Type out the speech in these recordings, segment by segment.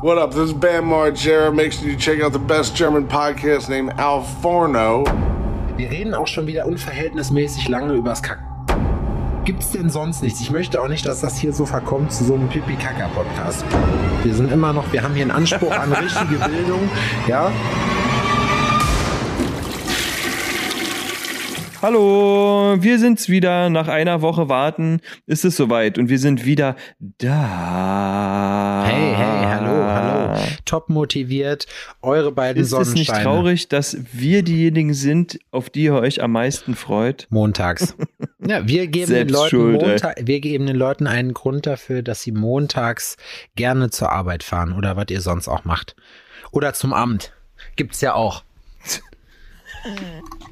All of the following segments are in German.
What up? This is Bam Margera. Make sure you check out the best German podcast named Al Forno. Wir reden auch schon wieder unverhältnismäßig lange übers Kack. Gibt's denn sonst nichts? Ich möchte auch nicht, dass das hier so verkommt zu so einem Pipi-Kaka-Podcast. Wir sind immer noch, wir haben hier einen Anspruch an richtige Bildung, ja. Hallo, wir sind's wieder. Nach einer Woche warten ist es soweit und wir sind wieder da. Hey, hey, hallo, hallo. Top motiviert. Eure beiden Ist es nicht Sonnensteine. traurig, dass wir diejenigen sind, auf die ihr euch am meisten freut? Montags. Ja, wir geben, den Leuten schuld, ey. Montag, wir geben den Leuten einen Grund dafür, dass sie montags gerne zur Arbeit fahren oder was ihr sonst auch macht. Oder zum Amt. Gibt's ja auch.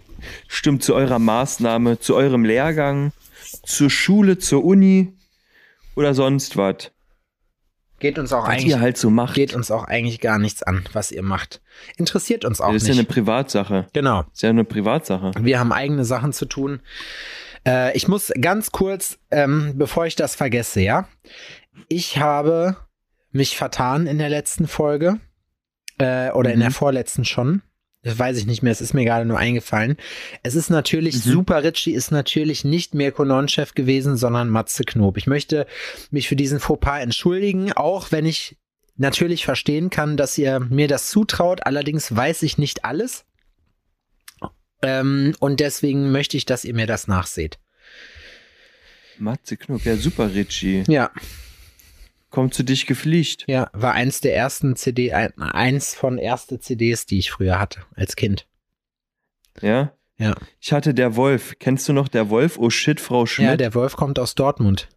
Stimmt zu eurer Maßnahme, zu eurem Lehrgang, zur Schule, zur Uni oder sonst was. Geht uns auch Was eigentlich ihr halt so macht. geht uns auch eigentlich gar nichts an, was ihr macht. Interessiert uns auch das ist nicht. ja eine Privatsache. genau. Das ist ja eine Privatsache. Wir haben eigene Sachen zu tun. Äh, ich muss ganz kurz, ähm, bevor ich das vergesse, ja. Ich habe mich vertan in der letzten Folge. Äh, oder in Mhm. der vorletzten schon. Das weiß ich nicht mehr, es ist mir gerade nur eingefallen. Es ist natürlich, Mhm. Super Ritchie ist natürlich nicht Mirko Nonchef gewesen, sondern Matze Knob. Ich möchte mich für diesen Fauxpas entschuldigen, auch wenn ich natürlich verstehen kann, dass ihr mir das zutraut. Allerdings weiß ich nicht alles. Ähm, und deswegen möchte ich, dass ihr mir das nachseht. Matze Knuck, ja super, Richie. Ja, Kommt zu dich gefliegt. ja, war eins der ersten CD, ein, eins von erste CDs, die ich früher hatte als Kind. Ja? Ja. Ich hatte der Wolf. Kennst du noch der Wolf? Oh shit, Frau Schmidt. Ja, der Wolf kommt aus Dortmund.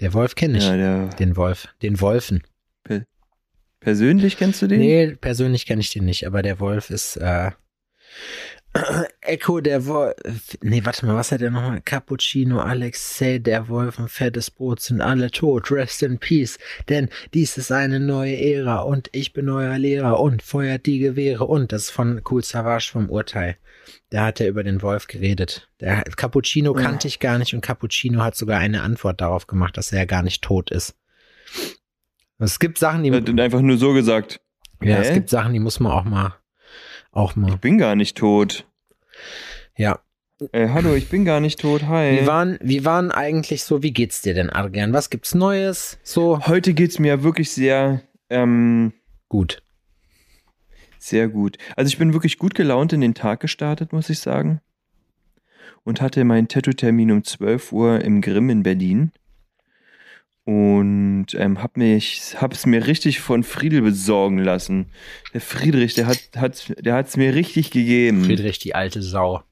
Der Wolf kenne ich. Ja, der Den Wolf, den Wolfen. persönlich kennst du den? Nee, persönlich kenne ich den nicht, aber der Wolf ist äh, Echo der Wolf. Nee, warte mal, was hat er nochmal? Cappuccino, Alexei, der Wolf und fettes Brot sind alle tot. Rest in peace. Denn dies ist eine neue Ära und ich bin euer Lehrer und feuert die Gewehre und das ist von Cool Savage vom Urteil. Da hat er über den Wolf geredet. Der Cappuccino kannte ich gar nicht und Cappuccino hat sogar eine Antwort darauf gemacht, dass er ja gar nicht tot ist. Es gibt Sachen, die Er hat einfach nur so gesagt. ja, es Hä? gibt Sachen, die muss man auch mal, auch mal. Ich bin gar nicht tot. Ja. Äh, hallo, ich bin gar nicht tot. Hi. Wie waren, wie waren eigentlich so, wie geht's dir denn, Adrian? Was gibt's Neues? So Heute geht's mir wirklich sehr, ähm, gut. sehr gut. Also ich bin wirklich gut gelaunt in den Tag gestartet, muss ich sagen. Und hatte meinen Tattoo-Termin um 12 Uhr im Grimm in Berlin. Und ähm, hab mich, hab's mir richtig von Friedel besorgen lassen. Der Friedrich, der hat, hat, der hat's mir richtig gegeben. Friedrich, die alte Sau.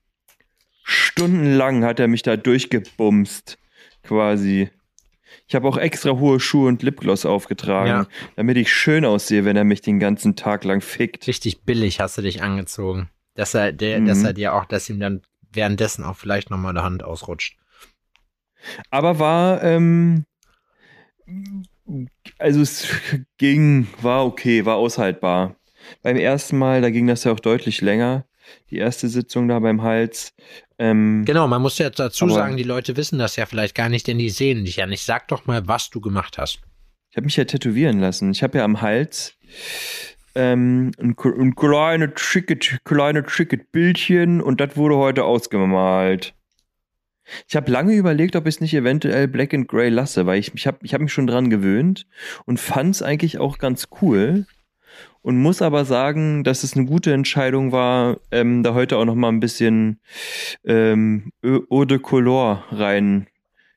Stundenlang hat er mich da durchgebumst, quasi. Ich habe auch extra hohe Schuhe und Lipgloss aufgetragen, Ja. damit ich schön aussehe, wenn er mich den ganzen Tag lang fickt. Richtig billig hast du dich angezogen. Dass er, der, Mhm. dass er dir auch, dass ihm dann währenddessen auch vielleicht nochmal eine Hand ausrutscht. Aber war, ähm, also es ging, war okay, war aushaltbar. Beim ersten Mal, da ging das ja auch deutlich länger. Die erste Sitzung da beim Hals. Ähm, Genau, man muss ja dazu sagen, die Leute wissen das ja vielleicht gar nicht, denn die sehen dich ja nicht. Sag doch mal, was du gemacht hast. Ich habe mich ja tätowieren lassen. Ich habe ja am Hals ähm, ein, ein kleines Ticket, kleine Ticket-Bildchen und das wurde heute ausgemalt. Ich habe lange überlegt, ob ich es nicht eventuell Black and Grey lasse, weil ich, ich habe ich hab mich schon dran gewöhnt und fand es eigentlich auch ganz cool. Und muss aber sagen, dass es eine gute Entscheidung war, ähm, da heute auch noch mal ein bisschen ähm, Eau de Color rein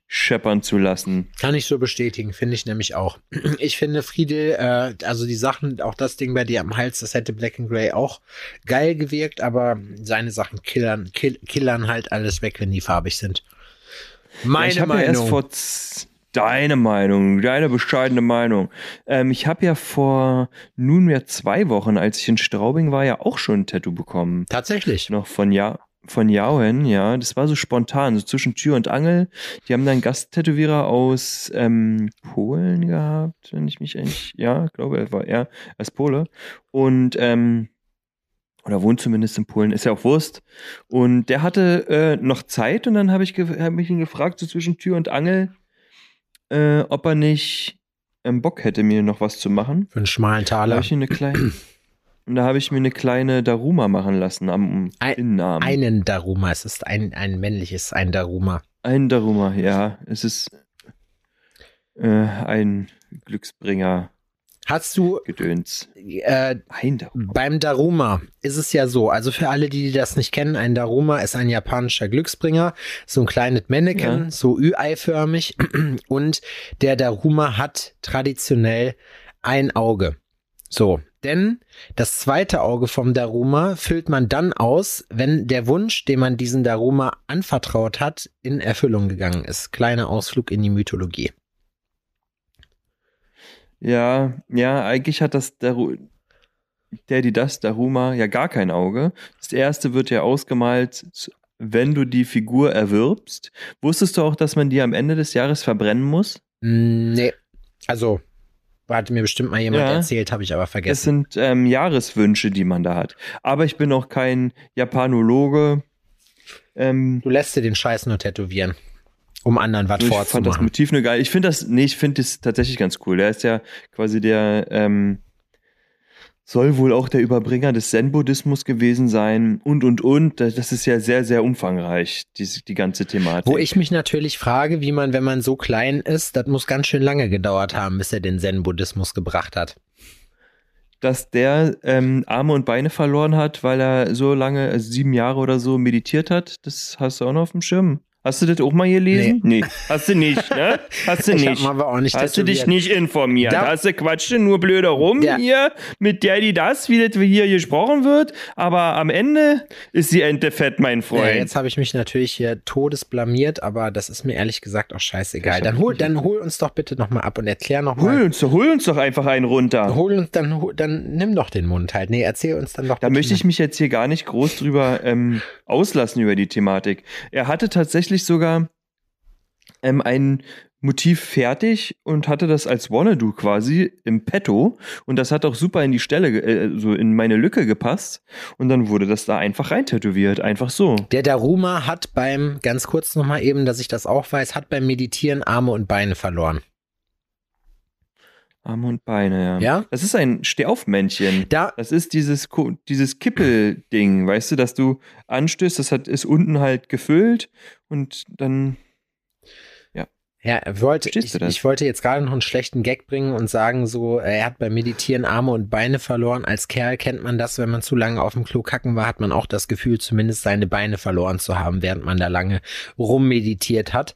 scheppern zu lassen. Kann ich so bestätigen, finde ich nämlich auch. Ich finde Friedel, äh, also die Sachen, auch das Ding bei dir am Hals, das hätte Black and Grey auch geil gewirkt, aber seine Sachen killern, kill, killern halt alles weg, wenn die farbig sind. Meine ja, ich habe ja erst vor z- deine Meinung, deine bescheidene Meinung. Ähm, ich habe ja vor nunmehr zwei Wochen, als ich in Straubing war, ja auch schon ein Tattoo bekommen. Tatsächlich. Noch von ja von Jauen, ja. Das war so spontan, so zwischen Tür und Angel. Die haben da einen Gasttätowierer aus ähm, Polen gehabt, wenn ich mich eigentlich, ja, glaube er war er als Pole. Und ähm, oder wohnt zumindest in Polen, ist ja auch Wurst. Und der hatte äh, noch Zeit und dann habe ich, hab ich ihn gefragt, so zwischen Tür und Angel, äh, ob er nicht ähm, Bock hätte, mir noch was zu machen, Für einen schmalen da Taler. habe ich eine kleine. Und da habe ich mir eine kleine Daruma machen lassen am Ein- Innenarm. Einen Daruma. Es ist ein, ein männliches, ein Daruma. Ein Daruma, ja. Es ist äh, ein Glücksbringer Hast du Gedöns. äh, Ein Daruma. beim Daruma ist es ja so, also für alle, die das nicht kennen, ein Daruma ist ein japanischer Glücksbringer, so ein kleines Mannequin, Ja. so Ü-Ei-förmig und der Daruma hat traditionell ein Auge. So, denn das zweite Auge vom Daruma füllt man dann aus, wenn der Wunsch, den man diesen Daruma anvertraut hat, in Erfüllung gegangen ist. Kleiner Ausflug in die Mythologie. Ja, ja, eigentlich hat das Daru der, die das, Daruma, ja gar kein Auge. Das erste wird ja ausgemalt, wenn du die Figur erwirbst. Wusstest du auch, dass man die am Ende des Jahres verbrennen muss? Mm, Nee, also, hatte mir bestimmt mal jemand Ja. erzählt, habe ich aber Das vergessen. sind ähm, Jahreswünsche, die man da hat. Aber ich bin auch kein Japanologe. Ähm, Du lässt dir den Scheiß nur tätowieren, um anderen was ich fand das vorzumachen. Motiv nur geil. Ich finde das, nee, ich finde das tatsächlich ganz cool. Der ist ja quasi der, ähm, soll wohl auch der Überbringer des Zen-Buddhismus gewesen sein und, und, und. Das ist ja sehr, sehr umfangreich, die, die ganze Thematik. Wo ich mich natürlich frage, wie man, wenn man so klein ist, das muss ganz schön lange gedauert haben, bis er den Zen-Buddhismus gebracht hat. dass der ähm, Arme und Beine verloren hat, weil er so lange, also sieben Jahre oder so meditiert hat. Das hast du auch noch auf dem Schirm. Hast du das auch mal gelesen? Nee. Hast du nicht, ne? Hast du Ich nicht. nicht Hast du dich nicht informiert? Da- Hast du quatscht nur blöde rum Ja. hier mit der, die das, wie das hier gesprochen wird. Aber am Ende ist die Ente fett, mein Ja, Freund. jetzt habe ich mich natürlich hier todesblamiert, aber das ist mir ehrlich gesagt auch scheißegal. Dann hol, dann hol uns doch bitte nochmal ab und erklär hol, nochmal. uns, doch- hol uns doch einfach einen runter. Hol uns dann, hol- dann nimm doch den Mund halt. Nee, erzähl uns dann doch Da möchte ich mich jetzt hier gar nicht groß drüber ähm, auslassen über die Thematik. Er hatte tatsächlich sogar ähm, ein Motiv fertig und hatte das als Wanna-Do quasi im Petto und das hat auch super in die Stelle, äh, so in meine Lücke gepasst und dann wurde das da einfach rein tätowiert, einfach so. Der Daruma hat beim, ganz kurz nochmal eben, dass ich das auch weiß, hat beim Meditieren Arme und Beine verloren. Arme und Beine, ja. Ja? Das ist ein Stehaufmännchen. Da, Das ist dieses, dieses Kippelding, weißt du, dass du anstößt, das hat, ist unten halt gefüllt und dann Ja, wollte, ich, ich wollte jetzt gerade noch einen schlechten Gag bringen und sagen so, er hat beim Meditieren Arme und Beine verloren. Als Kerl kennt man das, wenn man zu lange auf dem Klo kacken war, hat man auch das Gefühl, zumindest seine Beine verloren zu haben, während man da lange rummeditiert hat.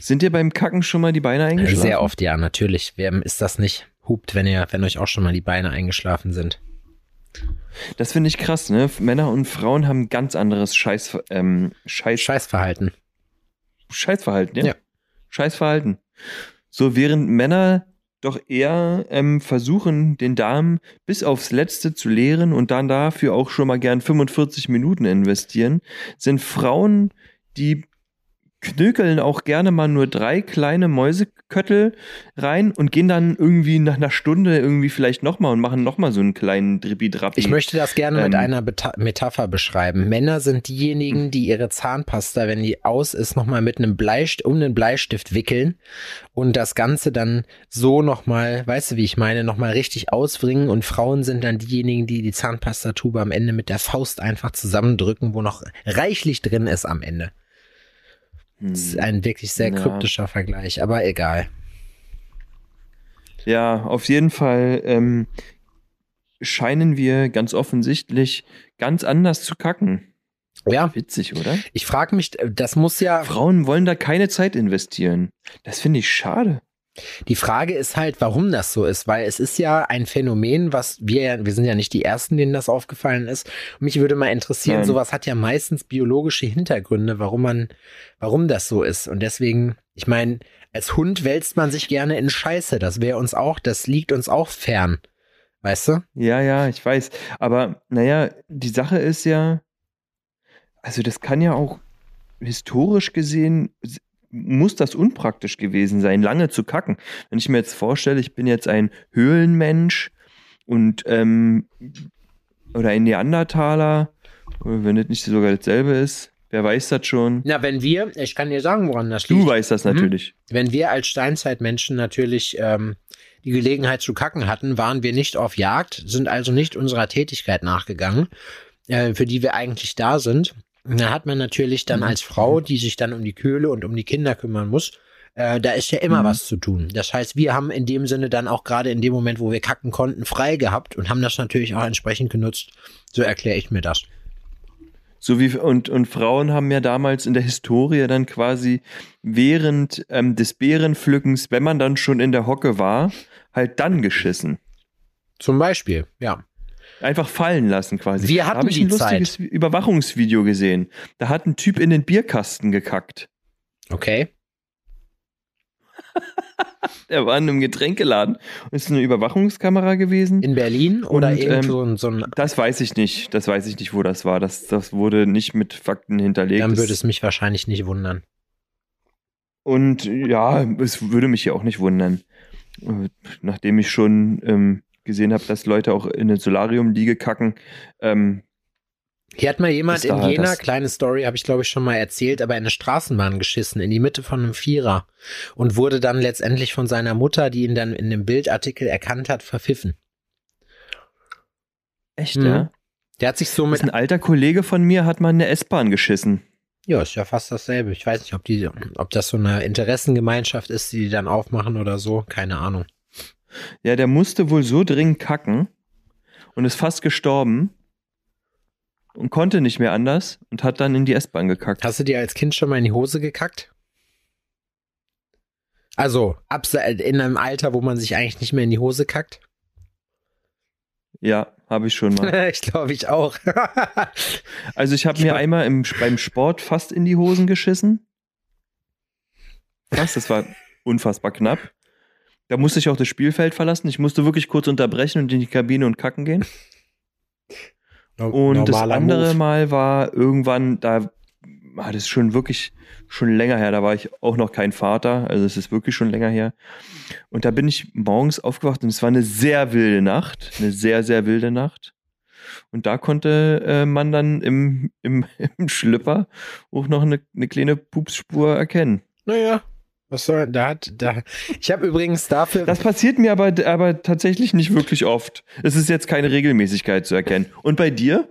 sind dir beim Kacken schon mal die Beine eingeschlafen? Sehr oft, ja, natürlich. Wer ist das nicht? Hupt, wenn ihr, wenn euch auch schon mal die Beine eingeschlafen sind. Das finde ich krass, ne? Männer und Frauen haben ganz anderes Scheiß, ähm, Scheiß, Scheißverhalten. Scheißverhalten, ja? Ja. Scheißverhalten. So, während Männer doch eher ähm, versuchen, den Darm bis aufs Letzte zu leeren und dann dafür auch schon mal gern 45 Minuten investieren, sind Frauen, die knökeln auch gerne mal nur drei kleine Mäuseköttel rein und gehen dann irgendwie nach einer Stunde irgendwie vielleicht nochmal und machen nochmal so einen kleinen Drippi-Drappi. Ich möchte das gerne mit Ähm. einer Beta Metapher beschreiben. Männer sind diejenigen, die ihre Zahnpasta, wenn die aus ist, nochmal mit einem Bleistift, um einen Bleistift wickeln und das Ganze dann so nochmal, weißt du, wie ich meine, nochmal richtig ausbringen und Frauen sind dann diejenigen, die die Zahnpastatube am Ende mit der Faust einfach zusammendrücken, wo noch reichlich drin ist am Ende. Hm. Das ist ein wirklich sehr Ja. kryptischer Vergleich, aber egal. Ja, auf jeden Fall ähm, scheinen wir ganz offensichtlich ganz anders zu kacken. Ja, Witzig, oder? ich frage mich, das muss ja, Frauen wollen da keine Zeit investieren. Das finde ich schade. Die Frage ist halt, warum das so ist, weil es ist ja ein Phänomen, was wir ja, wir sind ja nicht die Ersten, denen das aufgefallen ist. Mich würde mal interessieren, Nein. sowas hat ja meistens biologische Hintergründe, warum man, warum das so ist. Und deswegen, ich meine, als Hund wälzt man sich gerne in Scheiße. Das wäre uns auch, das liegt uns auch fern. Weißt du? Ja, ja, ich weiß. Aber naja, die Sache ist ja, also das kann ja auch historisch gesehen, muss das unpraktisch gewesen sein, lange zu kacken. Wenn ich mir jetzt vorstelle, ich bin jetzt ein Höhlenmensch und ähm, oder ein Neandertaler, wenn das nicht sogar dasselbe ist, Wer weiß das schon? Na, wenn wir, ich kann dir sagen, woran das Du liegt. weißt das natürlich. Wenn wir als Steinzeitmenschen natürlich ähm, die Gelegenheit zu kacken hatten, waren wir nicht auf Jagd, sind also nicht unserer Tätigkeit nachgegangen, äh, für die wir eigentlich da sind. Da hat man natürlich dann Mhm. als Frau, die sich dann um die Köhle und um die Kinder kümmern muss, äh, da ist ja immer Mhm. was zu tun. Das heißt, wir haben in dem Sinne dann auch gerade in dem Moment, wo wir kacken konnten, frei gehabt und haben das natürlich auch entsprechend genutzt. So erkläre ich mir das. So wie und, und Frauen haben ja damals in der Historie dann quasi während ähm, des Beerenpflückens, wenn man dann schon in der Hocke war, halt dann geschissen. Zum Beispiel, ja. Einfach fallen lassen quasi. Wir Da hatten hab ich ein lustiges Überwachungsvideo gesehen. Da hat ein Typ in den Bierkasten gekackt. Okay. Er war in einem Getränkeladen und ist eine Überwachungskamera gewesen. In Berlin oder Und, ähm, so ein, so ein Das weiß ich nicht. Das weiß ich nicht, wo das war. Das, das wurde nicht mit Fakten hinterlegt. Dann würde es mich wahrscheinlich nicht wundern. Und ja, es würde mich ja auch nicht wundern. Äh, Nachdem ich schon ähm, gesehen habe, dass Leute auch in ein Solarium liege kacken. Ähm, Hier hat mal jemand in da Jena, kleine Story, habe ich glaube ich schon mal erzählt, aber in eine Straßenbahn geschissen, in die Mitte von einem Vierer und wurde dann letztendlich von seiner Mutter, die ihn dann in dem Bildartikel erkannt hat, verpfiffen. echt, Mhm. ja? Der hat sich so mit, ein alter Kollege von mir hat mal in eine S-Bahn geschissen. ja, ist ja fast dasselbe. Ich weiß nicht, ob die, ob das so eine Interessengemeinschaft ist, die die dann aufmachen oder so, keine Ahnung. Ja, der musste wohl so dringend kacken und ist fast gestorben und konnte nicht mehr anders und hat dann in die S-Bahn gekackt. Hast du dir als Kind schon mal in die Hose gekackt? Also, in einem Alter, wo man sich eigentlich nicht mehr in die Hose kackt? Ja, habe ich schon mal. ich glaube, ich auch. Also ich habe mir einmal im, beim Sport fast in die Hosen geschissen. Fast, das war unfassbar knapp. Da musste ich auch das Spielfeld verlassen. Ich musste wirklich kurz unterbrechen und in die Kabine und kacken gehen. Und das andere Move. Mal war irgendwann, da war das schon wirklich schon länger her. Da war ich auch noch kein Vater. Also es ist wirklich schon länger her. Und da bin ich morgens aufgewacht und es war eine sehr wilde Nacht. Eine sehr, sehr wilde Nacht. Und da konnte äh, man dann im, im, im Schlüpper auch noch eine, eine kleine Pupsspur erkennen. Naja, was soll, da hat, da, ich habe übrigens dafür, Das passiert mir aber, aber tatsächlich nicht wirklich oft. Es ist jetzt keine Regelmäßigkeit zu erkennen. Und bei dir?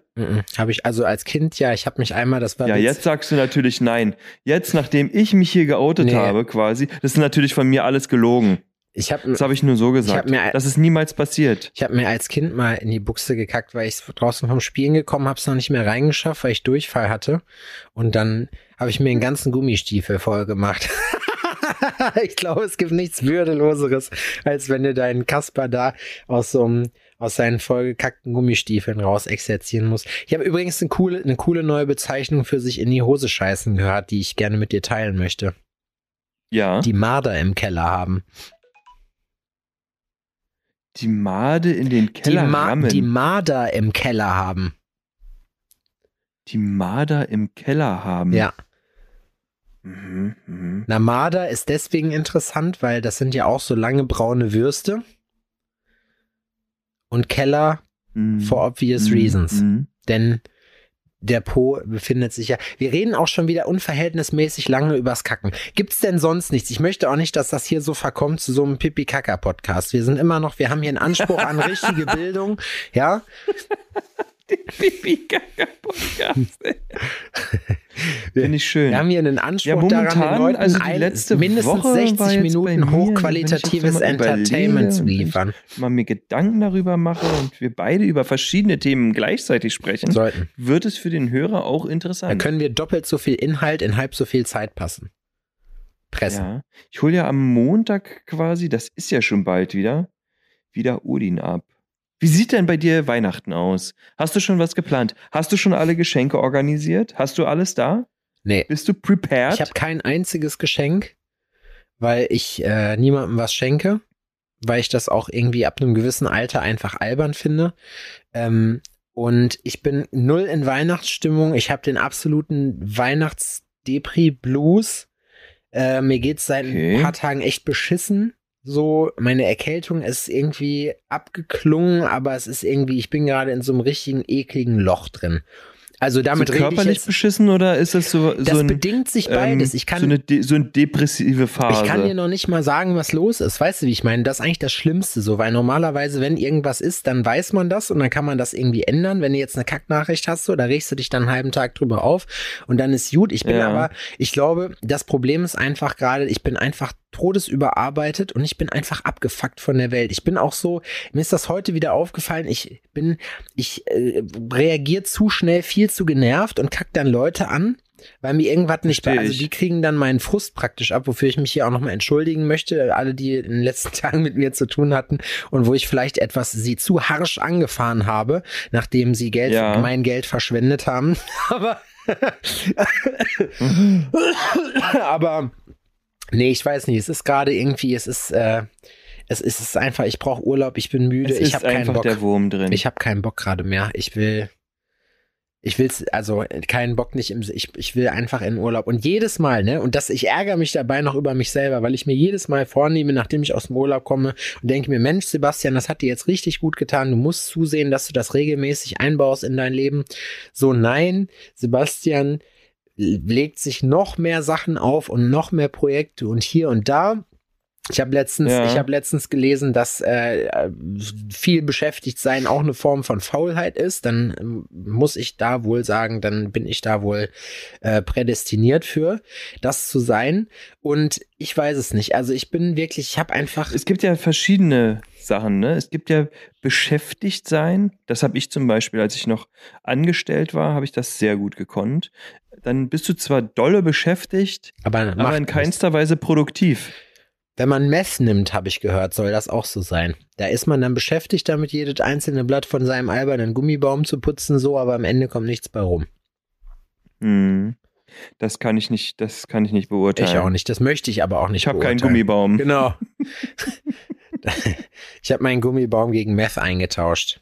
habe ich also als Kind, ja, ich habe mich einmal, das war Ja, witz- jetzt sagst du natürlich nein. Jetzt, nachdem ich mich hier geoutet Nee. habe, quasi, das ist natürlich von mir alles gelogen. ich habe Das habe ich nur so gesagt. hab mir- das ist niemals passiert. Ich habe mir als Kind mal in die Buchse gekackt, weil ich draußen vom Spielen gekommen habe, es noch nicht mehr reingeschafft, weil ich Durchfall hatte. Und dann habe ich mir einen ganzen Gummistiefel voll gemacht. ich glaube, es gibt nichts Würdeloseres, als wenn du deinen Kasper da aus so einem aus seinen vollgekackten Gummistiefeln raus exerzieren musst. Ich habe übrigens eine coole, eine coole neue Bezeichnung für sich in die Hose scheißen gehört, die ich gerne mit dir teilen möchte. Ja. Die, Die Marder im Keller haben. Made in den Die, Keller Ma rammen. die Marder im Keller haben. die Marder im Keller haben. Ja. Mhm, mhm. Na, Marder ist deswegen interessant, weil das sind ja auch so lange braune Würste. Und Keller Mhm. for obvious Mhm, reasons. mhm. Denn der Po befindet sich ja. Wir reden auch schon wieder unverhältnismäßig lange übers Kacken. Gibt's denn sonst nichts? Ich möchte auch nicht, dass das hier so verkommt zu so einem Pipi-Kaka-Podcast. Wir sind immer noch, wir haben hier einen Anspruch an richtige Bildung. Ja, Pipi Kaka Podcast. Finde ich schön. wir haben hier einen Anspruch Ja, momentan, daran, den Leuten also die ein- letzte mindestens Woche war 60 jetzt bei Minuten mir, hochqualitatives Entertainment zu liefern. mal mir Gedanken darüber mache und wir beide über verschiedene Themen gleichzeitig sprechen, Sollten. wird es für den Hörer auch Da interessant. können wir doppelt so viel Inhalt in halb so viel Zeit passen. Pressen. Ja. Ich hole ja am Montag quasi, das ist ja schon bald wieder, wieder Odin ab. Wie sieht denn bei dir Weihnachten aus? Hast du schon was geplant? Hast du schon alle Geschenke organisiert? Hast du alles da? Nee, Bist du prepared? ich habe kein einziges Geschenk, weil ich äh, niemandem was schenke, weil ich das auch irgendwie ab einem gewissen Alter einfach albern finde. Ähm, und ich bin null in Weihnachtsstimmung. Ich habe den absoluten Weihnachts-Depri-Blues. Äh, mir geht's seit Okay. ein paar Tagen echt beschissen. So, meine Erkältung ist irgendwie abgeklungen, aber es ist irgendwie, ich bin gerade in so einem richtigen ekligen Loch drin. Also damit so rede ich körperlich jetzt, beschissen oder ist das so, das so, ein, bedingt sich beides. Ich kann, so, eine, de- so eine depressive Phase? Ich kann dir noch nicht mal sagen, was los ist. Weißt du, wie ich meine? Das ist eigentlich das Schlimmste so, weil normalerweise, wenn irgendwas ist, dann weiß man das und dann kann man das irgendwie ändern. Wenn du jetzt eine Kacknachricht hast, so, da regst du dich dann einen halben Tag drüber auf und dann ist gut. Ich bin Ja. aber, ich glaube, das Problem ist einfach gerade, ich bin einfach todesüberarbeitet und ich bin einfach abgefuckt von der Welt. Ich bin auch so, mir ist das heute wieder aufgefallen, ich bin, ich äh, reagiere zu schnell, viel zu genervt und kack dann Leute an, weil mir irgendwas nicht, Versteh also die kriegen dann meinen Frust praktisch ab, wofür ich mich hier auch nochmal entschuldigen möchte, alle, die in den letzten Tagen mit mir zu tun hatten und wo ich vielleicht etwas sie zu harsch angefahren habe, nachdem sie Geld, Ja. mein Geld verschwendet haben. Aber, aber, nee, ich weiß nicht, es ist gerade irgendwie, es ist, äh, es ist, es ist einfach, ich brauche Urlaub, ich bin müde, es ich habe keinen Bock. der Wurm drin. Ich habe keinen Bock gerade mehr. Ich will, ich will's, also keinen Bock nicht im, ich, ich will einfach in Urlaub. Und jedes Mal, ne, und das, ich ärgere mich dabei noch über mich selber, weil ich mir jedes Mal vornehme, nachdem ich aus dem Urlaub komme und denke mir, Mensch, Sebastian, das hat dir jetzt richtig gut getan. Du musst zusehen, dass du das regelmäßig einbaust in dein Leben. So, nein, Sebastian legt sich noch mehr Sachen auf und noch mehr Projekte und hier und da. Ich habe letztens, Ja. ich habe letztens gelesen, dass äh, viel beschäftigt sein auch eine Form von Faulheit ist. Dann ähm, muss ich da wohl sagen, dann bin ich da wohl äh, prädestiniert für, das zu sein. Und ich weiß es nicht. Also ich bin wirklich, ich habe einfach. es gibt ja verschiedene Sachen, ne? Es gibt ja beschäftigt sein. Das habe ich zum Beispiel, als ich noch angestellt war, habe ich das sehr gut gekonnt. Dann bist du zwar dolle beschäftigt, Aber, aber in keinster Weise produktiv. Wenn man Meth nimmt, habe ich gehört, soll das auch so sein. Da ist man dann beschäftigt damit, jedes einzelne Blatt von seinem albernen Gummibaum zu putzen, so, aber am Ende kommt nichts bei rum. Hm. Das kann ich nicht, das kann ich nicht beurteilen. Ich auch nicht. Das möchte ich aber auch nicht. Ich habe keinen. Gummibaum. Genau. ich habe meinen Gummibaum gegen Meth eingetauscht.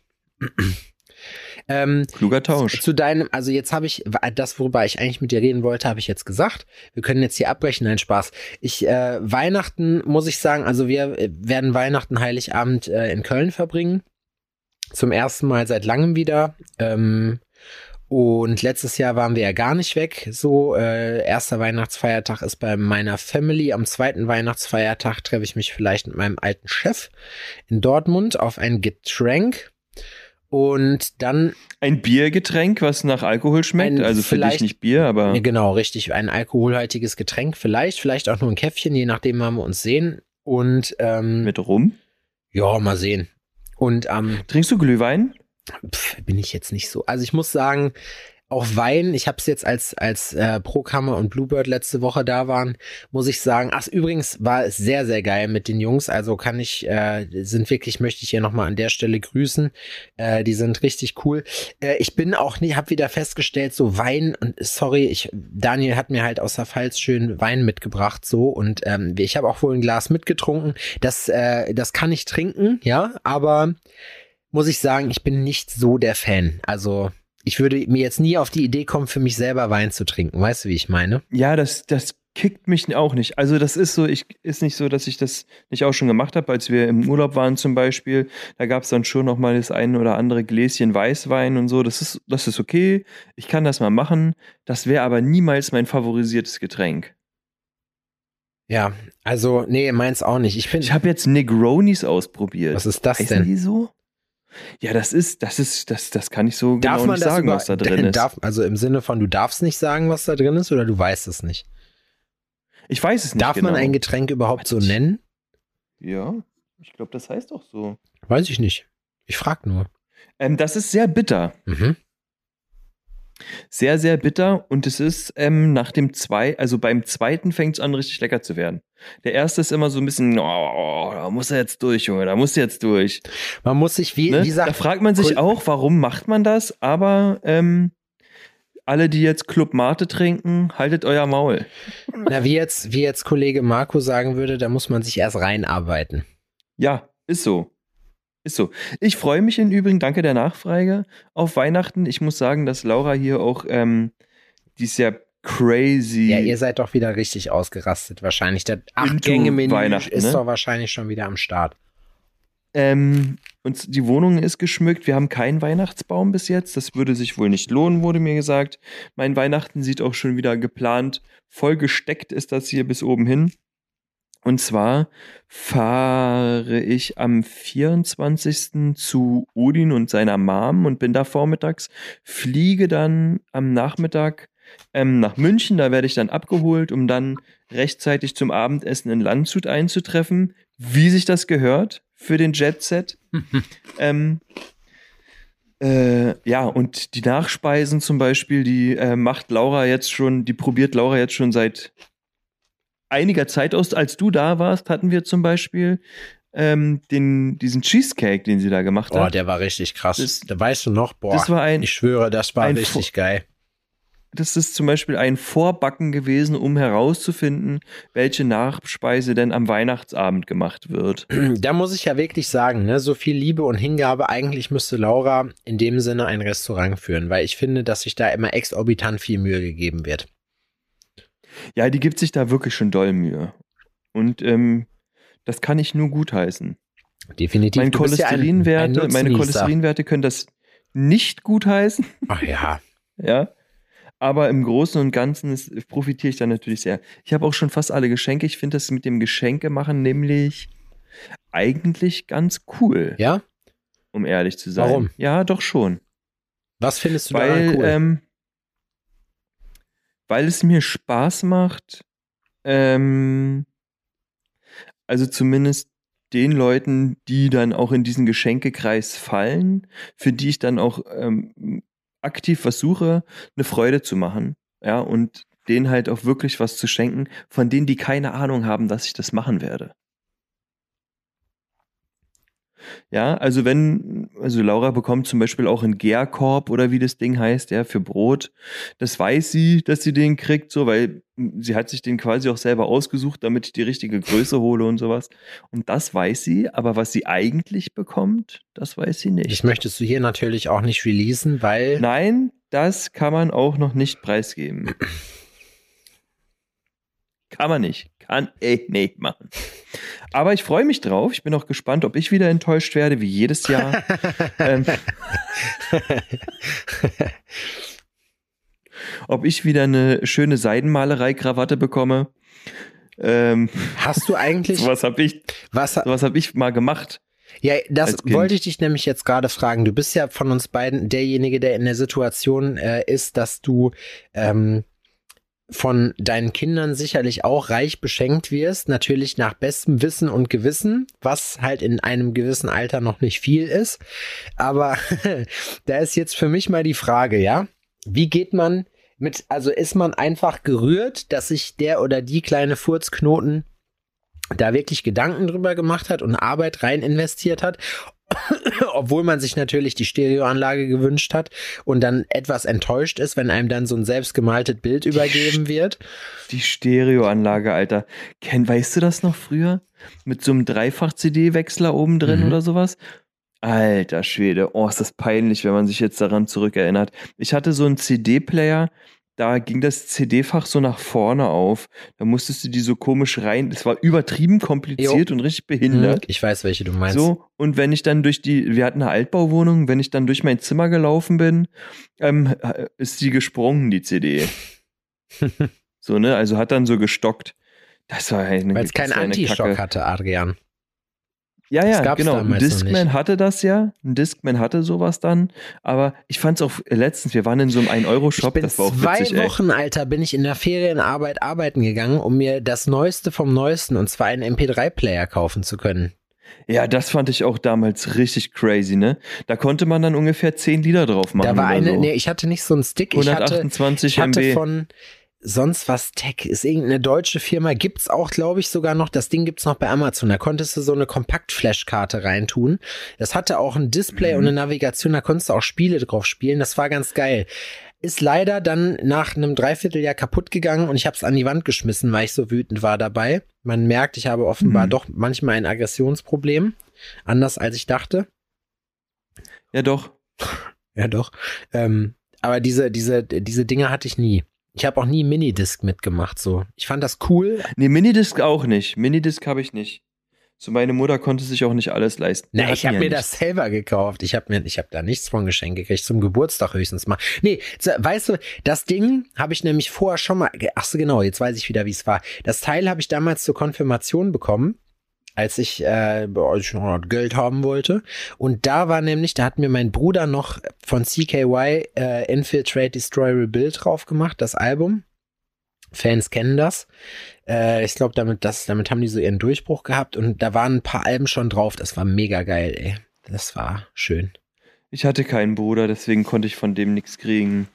Ähm, Kluger Tausch. zu deinem, also jetzt habe ich das, worüber ich eigentlich mit dir reden wollte, habe ich jetzt gesagt. Wir können jetzt hier abbrechen, nein Spaß. Ich äh, Weihnachten muss ich sagen, also wir äh, werden Weihnachten Heiligabend äh, in Köln verbringen. Zum ersten Mal seit langem wieder. Ähm, und letztes Jahr waren wir ja gar nicht weg. So, äh, erster Weihnachtsfeiertag ist bei meiner Family. Am zweiten Weihnachtsfeiertag treffe ich mich vielleicht mit meinem alten Chef in Dortmund auf ein Getränk. Und dann Ein Biergetränk, was nach Alkohol schmeckt. Also für dich vielleicht- nicht Bier, aber genau, richtig. Ein alkoholhaltiges Getränk vielleicht, vielleicht auch nur ein Käffchen, je nachdem, wann wir uns sehen. Und ähm, mit rum. ja, mal sehen. Und am Trinkst du Glühwein? pf, bin ich jetzt nicht so. Also ich muss sagen, auch Wein, ich habe es jetzt als, als äh, Prokammer und Bluebird letzte Woche da waren, muss ich sagen, ach, übrigens war es sehr, sehr geil mit den Jungs, also kann ich, äh, sind wirklich, möchte ich hier nochmal an der Stelle grüßen, äh, die sind richtig cool. Äh, ich bin auch nie, habe wieder festgestellt, so Wein, und sorry, ich, Daniel hat mir halt aus der Pfalz schön Wein mitgebracht, so, und ähm, ich habe auch wohl ein Glas mitgetrunken, das, äh, das kann ich trinken, ja, aber muss ich sagen, ich bin nicht so der Fan. Also ich würde mir jetzt nie auf die Idee kommen, für mich selber Wein zu trinken. Weißt du, wie ich meine? Ja, das, das kickt mich auch nicht. Also das ist so, ich ist nicht so, dass ich das nicht auch schon gemacht habe, als wir im Urlaub waren zum Beispiel. Da gab es dann schon noch mal das ein oder andere Gläschen Weißwein und so. Das ist, das ist okay. Ich kann das mal machen. Das wäre aber niemals mein favorisiertes Getränk. Ja, also nee, meins auch nicht. Ich Ich habe jetzt Negronis ausprobiert. was ist das Heißen denn? die so? Ja, das ist, das ist, das, das kann ich so Darf genau man nicht sagen, über, was da drin ist. Darf, also im Sinne von, du darfst nicht sagen, was da drin ist, oder du weißt es nicht? ich weiß es nicht Darf genau. man ein Getränk überhaupt so nennen? Ja, ich glaube, das heißt auch so. Weiß ich nicht. Ich frag nur. Ähm, das ist sehr bitter. Mhm. Sehr, sehr bitter und es ist ähm, nach dem zwei, also beim zweiten fängt es an, richtig lecker zu werden. Der erste ist immer so ein bisschen, oh, da muss er jetzt durch, Junge, da muss er jetzt durch. Man muss sich, wie, Ne? wie Da sagt, fragt man sich auch, warum macht man das? Aber ähm, alle, die jetzt Club Mate trinken, haltet euer Maul. na, wie jetzt, wie jetzt Kollege Marco sagen würde, da muss man sich erst reinarbeiten. Ja, ist so. Ist so. Ich freue mich im Übrigen, danke der Nachfrage, auf Weihnachten. Ich muss sagen, dass Laura hier auch, ähm, die ist ja crazy. Ja, ihr seid doch wieder richtig ausgerastet wahrscheinlich. Into Acht-Gänge-Menü ist ne? doch wahrscheinlich schon wieder am Start. Ähm, und die Wohnung ist geschmückt. Wir haben keinen Weihnachtsbaum bis jetzt. Das würde sich wohl nicht lohnen, wurde mir gesagt. Mein Weihnachten sieht auch schon wieder geplant. Voll gesteckt ist das hier bis oben hin. Und zwar fahre ich am 24. zu Odin und seiner Mom und bin da vormittags, fliege dann am Nachmittag ähm, nach München. Da werde ich dann abgeholt, um dann rechtzeitig zum Abendessen in Landshut einzutreffen, wie sich das gehört für den Jet Set. ähm, äh, ja, und die Nachspeisen zum Beispiel, die äh, macht Laura jetzt schon, die probiert Laura jetzt schon seit einiger Zeit aus. Als du da warst, hatten wir zum Beispiel ähm, den, diesen Cheesecake, den sie da gemacht hat. Boah, der war richtig krass. Das, da weißt du noch, boah, das war ein, ich schwöre, das war richtig geil das ist zum Beispiel ein Vorbacken gewesen, um herauszufinden, welche Nachspeise denn am Weihnachtsabend gemacht wird. Da muss ich ja wirklich sagen, ne, so viel Liebe und Hingabe, eigentlich müsste Laura in dem Sinne ein Restaurant führen, weil ich finde, dass sich da immer exorbitant viel Mühe gegeben wird. Ja, die gibt sich da wirklich schon doll Mühe. Und ähm, das kann ich nur gutheißen. Definitiv. Mein Cholesterinwerte, ja meine Cholesterinwerte können das nicht gutheißen. Ach ja. ja. Aber im Großen und Ganzen ist, profitiere ich da natürlich sehr. Ich habe auch schon fast alle Geschenke. Ich finde das mit dem Geschenke machen nämlich eigentlich ganz cool. Ja? Um ehrlich zu sein. Warum? Ja, doch schon. Was findest du weil, da cool? Ähm, weil es mir Spaß macht, ähm, also zumindest den Leuten, die dann auch in diesen Geschenkekreis fallen, für die ich dann auch ähm, aktiv versuche, eine Freude zu machen, ja, und denen halt auch wirklich was zu schenken, von denen die keine Ahnung haben, dass ich das machen werde. Ja, also wenn, also Laura bekommt zum Beispiel auch einen Gärkorb oder wie das Ding heißt, ja, für Brot. Das weiß sie, dass sie den kriegt, so, weil sie hat sich den quasi auch selber ausgesucht, damit ich die richtige Größe hole und sowas. Und das weiß sie, aber was sie eigentlich bekommt, das weiß sie nicht. Ich möchtest du hier natürlich auch nicht releasen, weil. Nein, das kann man auch noch nicht preisgeben. Kann man nicht. Kann ich nicht machen. Aber ich freue mich drauf. Ich bin auch gespannt, ob ich wieder enttäuscht werde, wie jedes Jahr. ähm, ob ich wieder eine schöne Seidenmalerei-Krawatte bekomme. Ähm, Hast du eigentlich. sowas habe ich, was, sowas hab ich mal gemacht. Ja, das wollte ich dich nämlich jetzt gerade fragen. Du bist ja von uns beiden derjenige, der in der Situation äh, ist, dass du ähm, von deinen Kindern sicherlich auch reich beschenkt wirst, natürlich nach bestem Wissen und Gewissen, was halt in einem gewissen Alter noch nicht viel ist. Aber da ist jetzt für mich mal die Frage, ja, wie geht man mit, also ist man einfach gerührt, dass sich der oder die kleine Furzknoten da wirklich Gedanken drüber gemacht hat und Arbeit rein investiert hat obwohl man sich natürlich die Stereoanlage gewünscht hat und dann etwas enttäuscht ist, wenn einem dann so ein selbstgemaltes Bild übergeben wird. Die Stereoanlage, Alter. Ken, weißt du das noch früher? Mit so einem Dreifach-CD-Wechsler oben drin mhm. oder sowas? Alter Schwede, oh, ist das peinlich, wenn man sich jetzt daran zurückerinnert. Ich hatte so einen CD-Player, da ging das CD-Fach so nach vorne auf. Da musstest du die so komisch rein. Es war übertrieben kompliziert jo. und richtig behindert. Mhm, ich weiß, welche du meinst. So, und wenn ich dann durch die, wir hatten eine Altbauwohnung, wenn ich dann durch mein Zimmer gelaufen bin, ähm, ist sie gesprungen, die CD. so, ne? Also hat dann so gestockt. Das war eine Weil es keinen Anti-Stock hatte, Adrian. Ja, ja, genau. Ein Discman hatte das ja. Ein Discman hatte sowas dann. Aber ich fand es auch letztens, wir waren in so einem 1-Euro-Shop, das war auch zwei witzig, Wochen, ey. Alter, bin ich in der Ferienarbeit arbeiten gegangen, um mir das Neueste vom Neuesten, und zwar einen MP3-Player kaufen zu können. Ja, das fand ich auch damals richtig crazy, ne? Da konnte man dann ungefähr 10 Lieder drauf machen. Da war eine, so. nee, ich hatte nicht so einen Stick. 128 ich hatte, ich hatte von, sonst was Tech ist irgendeine deutsche Firma, gibt's auch, glaube ich, sogar noch. Das Ding gibt's noch bei Amazon. Da konntest du so eine Kompakt-Flashkarte reintun. Das hatte auch ein Display mhm. und eine Navigation, da konntest du auch Spiele drauf spielen. Das war ganz geil. Ist leider dann nach einem Dreivierteljahr kaputt gegangen und ich habe es an die Wand geschmissen, weil ich so wütend war dabei. Man merkt, ich habe offenbar mhm. doch manchmal ein Aggressionsproblem. Anders als ich dachte. Ja, doch. Ja, doch. Ähm, aber diese, diese, diese Dinge hatte ich nie. Ich habe auch nie Minidisc mitgemacht, so. Ich fand das cool. Nee, Minidisc auch nicht. Minidisc habe ich nicht. So meine Mutter konnte sich auch nicht alles leisten. Na, ich habe ja mir nichts. das selber gekauft. Ich habe mir, ich habe da nichts von Geschenk gekriegt. Zum Geburtstag höchstens mal. Nee, weißt du, das Ding habe ich nämlich vorher schon mal. Ach so, genau. Jetzt weiß ich wieder, wie es war. Das Teil habe ich damals zur Konfirmation bekommen, als ich äh, Geld haben wollte. Und da war nämlich, da hat mir mein Bruder noch von CKY äh, Infiltrate, Destroy, Rebuild drauf gemacht, das Album. Fans kennen das. Äh, ich glaube, damit, damit haben die so ihren Durchbruch gehabt und da waren ein paar Alben schon drauf. Das war mega geil, ey. Das war schön. Ich hatte keinen Bruder, deswegen konnte ich von dem nichts kriegen.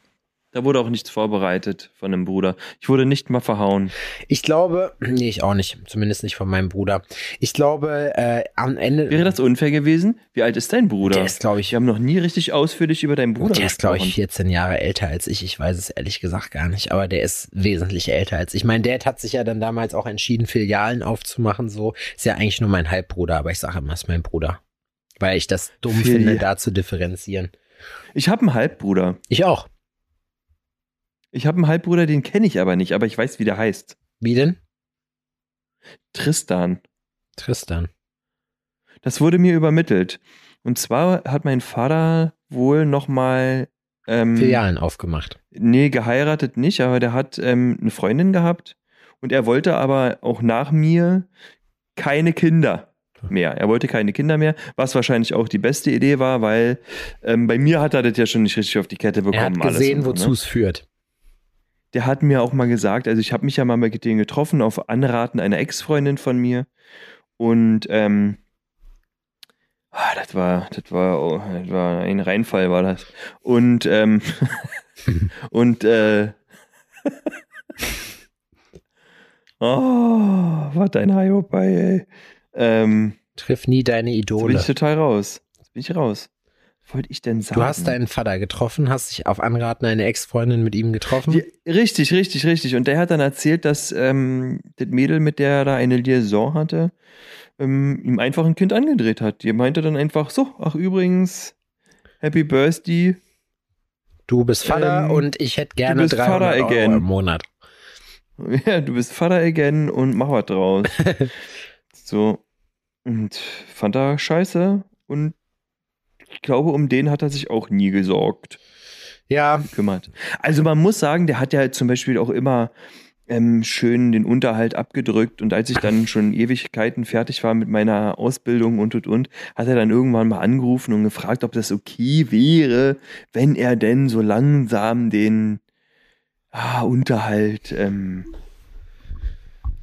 Da wurde auch nichts vorbereitet von einem Bruder. Ich wurde nicht mal verhauen. Ich glaube, nee, ich auch nicht. Zumindest nicht von meinem Bruder. Ich glaube, äh, am Ende. Wäre das unfair gewesen? Wie alt ist dein Bruder? Der ist, glaube ich, Wir haben noch nie richtig ausführlich über deinen Bruder der ist, glaube ich, gesprochen. 14 Jahre älter als ich. Ich weiß es ehrlich gesagt gar nicht, aber der ist wesentlich älter als ich. Mein Dad hat sich ja dann damals auch entschieden, Filialen aufzumachen. So ist ja eigentlich nur mein Halbbruder, aber ich sage immer, ist mein Bruder. Weil ich das dumm Filia- finde, da zu differenzieren. Ich habe einen Halbbruder. Ich auch. Ich habe einen Halbbruder, den kenne ich aber nicht, aber ich weiß, wie der heißt. Wie denn? Tristan. Tristan. Das wurde mir übermittelt. Und zwar hat mein Vater wohl nochmal. Ähm, Filialen aufgemacht. Nee, geheiratet nicht, aber der hat ähm, eine Freundin gehabt und er wollte aber auch nach mir keine Kinder mehr. Er wollte keine Kinder mehr, was wahrscheinlich auch die beste Idee war, weil ähm, bei mir hat er das ja schon nicht richtig auf die Kette bekommen. Er hat gesehen, wozu ne? es führt. Der hat mir auch mal gesagt, also ich habe mich ja mal mit denen getroffen auf Anraten einer Ex-Freundin von mir und ähm, ah, das war, das war, oh, das war ein Reinfall war das und ähm, und äh, oh, was ein bei, ey. Ähm, Triff nie deine jetzt bin Idole. ich total raus. Jetzt bin ich raus. Wollte ich denn sagen? Du hast deinen Vater getroffen, hast dich auf Anraten einer Ex-Freundin mit ihm getroffen. Die, richtig, richtig, richtig. Und der hat dann erzählt, dass ähm, das Mädel, mit der er da eine Liaison hatte, ähm, ihm einfach ein Kind angedreht hat. Die meinte dann einfach so, ach übrigens, Happy Birthday. Du bist Vater Ähm, und ich hätte gerne bist 300 Vater Euro again. im Monat. Ja, du bist Vater again und mach was draus. so. Und fand er scheiße. Und ich glaube, um den hat er sich auch nie gesorgt. Ja, gekümmert. Also man muss sagen, der hat ja zum Beispiel auch immer ähm, schön den Unterhalt abgedrückt und als ich dann schon Ewigkeiten fertig war mit meiner Ausbildung und und und, hat er dann irgendwann mal angerufen und gefragt, ob das okay wäre, wenn er denn so langsam den ah, Unterhalt ähm,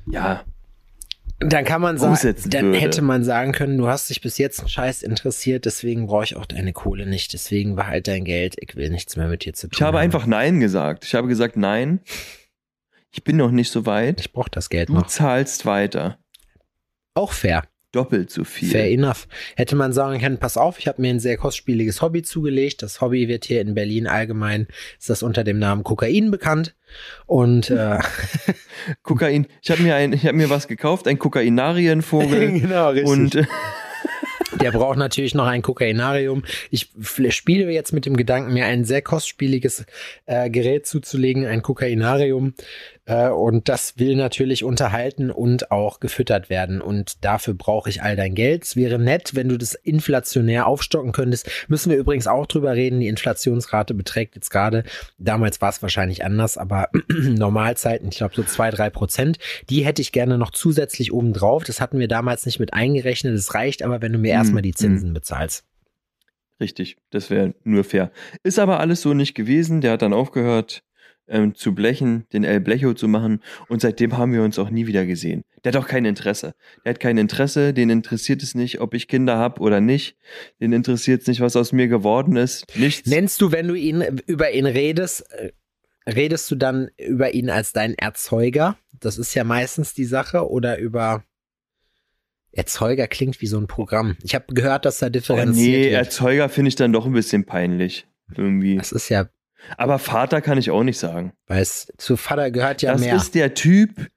ja dann kann man sagen, dann würde. hätte man sagen können, du hast dich bis jetzt einen Scheiß interessiert, deswegen brauche ich auch deine Kohle nicht, deswegen behalt dein Geld, ich will nichts mehr mit dir zu tun. ich habe haben. einfach nein gesagt. Ich habe gesagt nein. Ich bin noch nicht so weit. ich brauche das Geld Du noch. zahlst weiter. Auch fair. Doppelt so viel. Fair enough. Hätte man sagen können, pass auf, ich habe mir ein sehr kostspieliges Hobby zugelegt. Das Hobby wird hier in Berlin allgemein, ist das unter dem Namen Kokain bekannt. Und äh, Kokain. Ich habe mir ein, ich habe mir was gekauft, ein Kokainarienvogel genau, und äh, Der braucht natürlich noch ein Kokainarium. Ich spiele jetzt mit dem Gedanken, mir ein sehr kostspieliges äh, Gerät zuzulegen, ein Kokainarium. Äh, und das will natürlich unterhalten und auch gefüttert werden. Und dafür brauche ich all dein Geld. Es wäre nett, wenn du das inflationär aufstocken könntest. Müssen wir übrigens auch drüber reden. Die Inflationsrate beträgt jetzt gerade, damals war es wahrscheinlich anders, aber Normalzeiten, ich glaube so zwei, drei Prozent. Die hätte ich gerne noch zusätzlich oben drauf. Das hatten wir damals nicht mit eingerechnet. Es reicht aber, wenn du mir erstmal die Mm, Zinsen bezahlst. richtig, das wäre nur fair. Ist aber alles so nicht gewesen. Der hat dann aufgehört ähm, zu blechen, den El Blecho zu machen und seitdem haben wir uns auch nie wieder gesehen. Der hat auch kein Interesse. Der hat kein Interesse, den interessiert es nicht, ob ich Kinder habe oder nicht. Den interessiert es nicht, was aus mir geworden ist. Nichts. Nennst du, wenn du ihn über ihn redest, äh, redest du dann über ihn als deinen Erzeuger? Das ist ja meistens die Sache oder über Erzeuger klingt wie so ein Programm. Ich habe gehört, dass da oh, differenziert nee, wird. Erzeuger finde ich dann doch ein bisschen peinlich. Irgendwie. Das ist ja, Aber Vater kann ich auch nicht sagen. weil es zu Vater gehört ja das mehr. ist der Typ,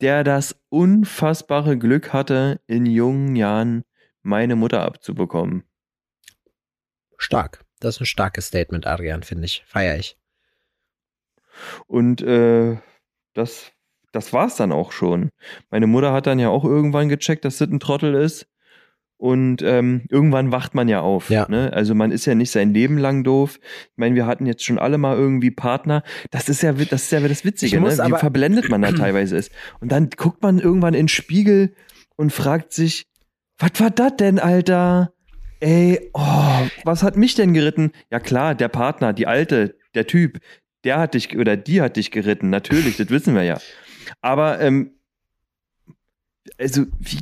der das unfassbare Glück hatte, in jungen Jahren meine Mutter abzubekommen. Stark. Das ist ein starkes Statement, Adrian, finde ich. Feier ich. Und äh, das, das war's dann auch schon. Meine Mutter hat dann ja auch irgendwann gecheckt, dass das ein Trottel ist. Und ähm, irgendwann wacht man ja auf. Ja. Ne? Also man ist ja nicht sein Leben lang doof. Ich meine, wir hatten jetzt schon alle mal irgendwie Partner. Das ist ja, das ist ja das Witzige, ne? wie verblendet man da teilweise ist. Und dann guckt man irgendwann in den Spiegel und fragt sich, was war das denn, Alter? Ey, oh, was hat mich denn geritten? Ja klar, der Partner, die Alte, der Typ, der hat dich oder die hat dich geritten. Natürlich, das wissen wir ja. Aber ähm, also wie,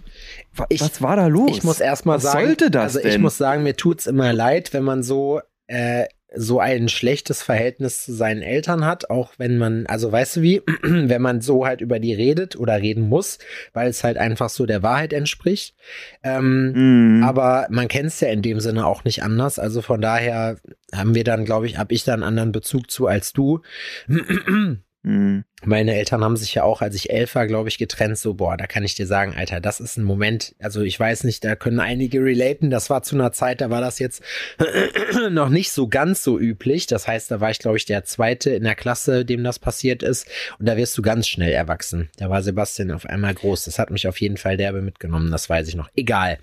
Ich- was war da los? Ich muss erstmal sagen, sollte das also denn? ich muss sagen, mir tut's immer leid, wenn man so äh, so ein schlechtes Verhältnis zu seinen Eltern hat, auch wenn man, also weißt du wie, wenn man so halt über die redet oder reden muss, weil es halt einfach so der Wahrheit entspricht. Ähm, Mhm. Aber man kennt es ja in dem Sinne auch nicht anders. Also von daher haben wir dann, glaube ich, habe ich da einen anderen Bezug zu als du. Mhm. Meine Eltern haben sich ja auch, als ich elf war, glaube ich, getrennt. So, boah, da kann ich dir sagen, Alter, das ist ein Moment. Also ich weiß nicht, da können einige relaten. Das war zu einer Zeit, da war das jetzt noch nicht so ganz so üblich. Das heißt, da war ich, glaube ich, der zweite in der Klasse, dem das passiert ist. Und da wirst du ganz schnell erwachsen. Da war Sebastian auf einmal groß. Das hat mich auf jeden Fall derbe mitgenommen. Das weiß ich noch. Egal.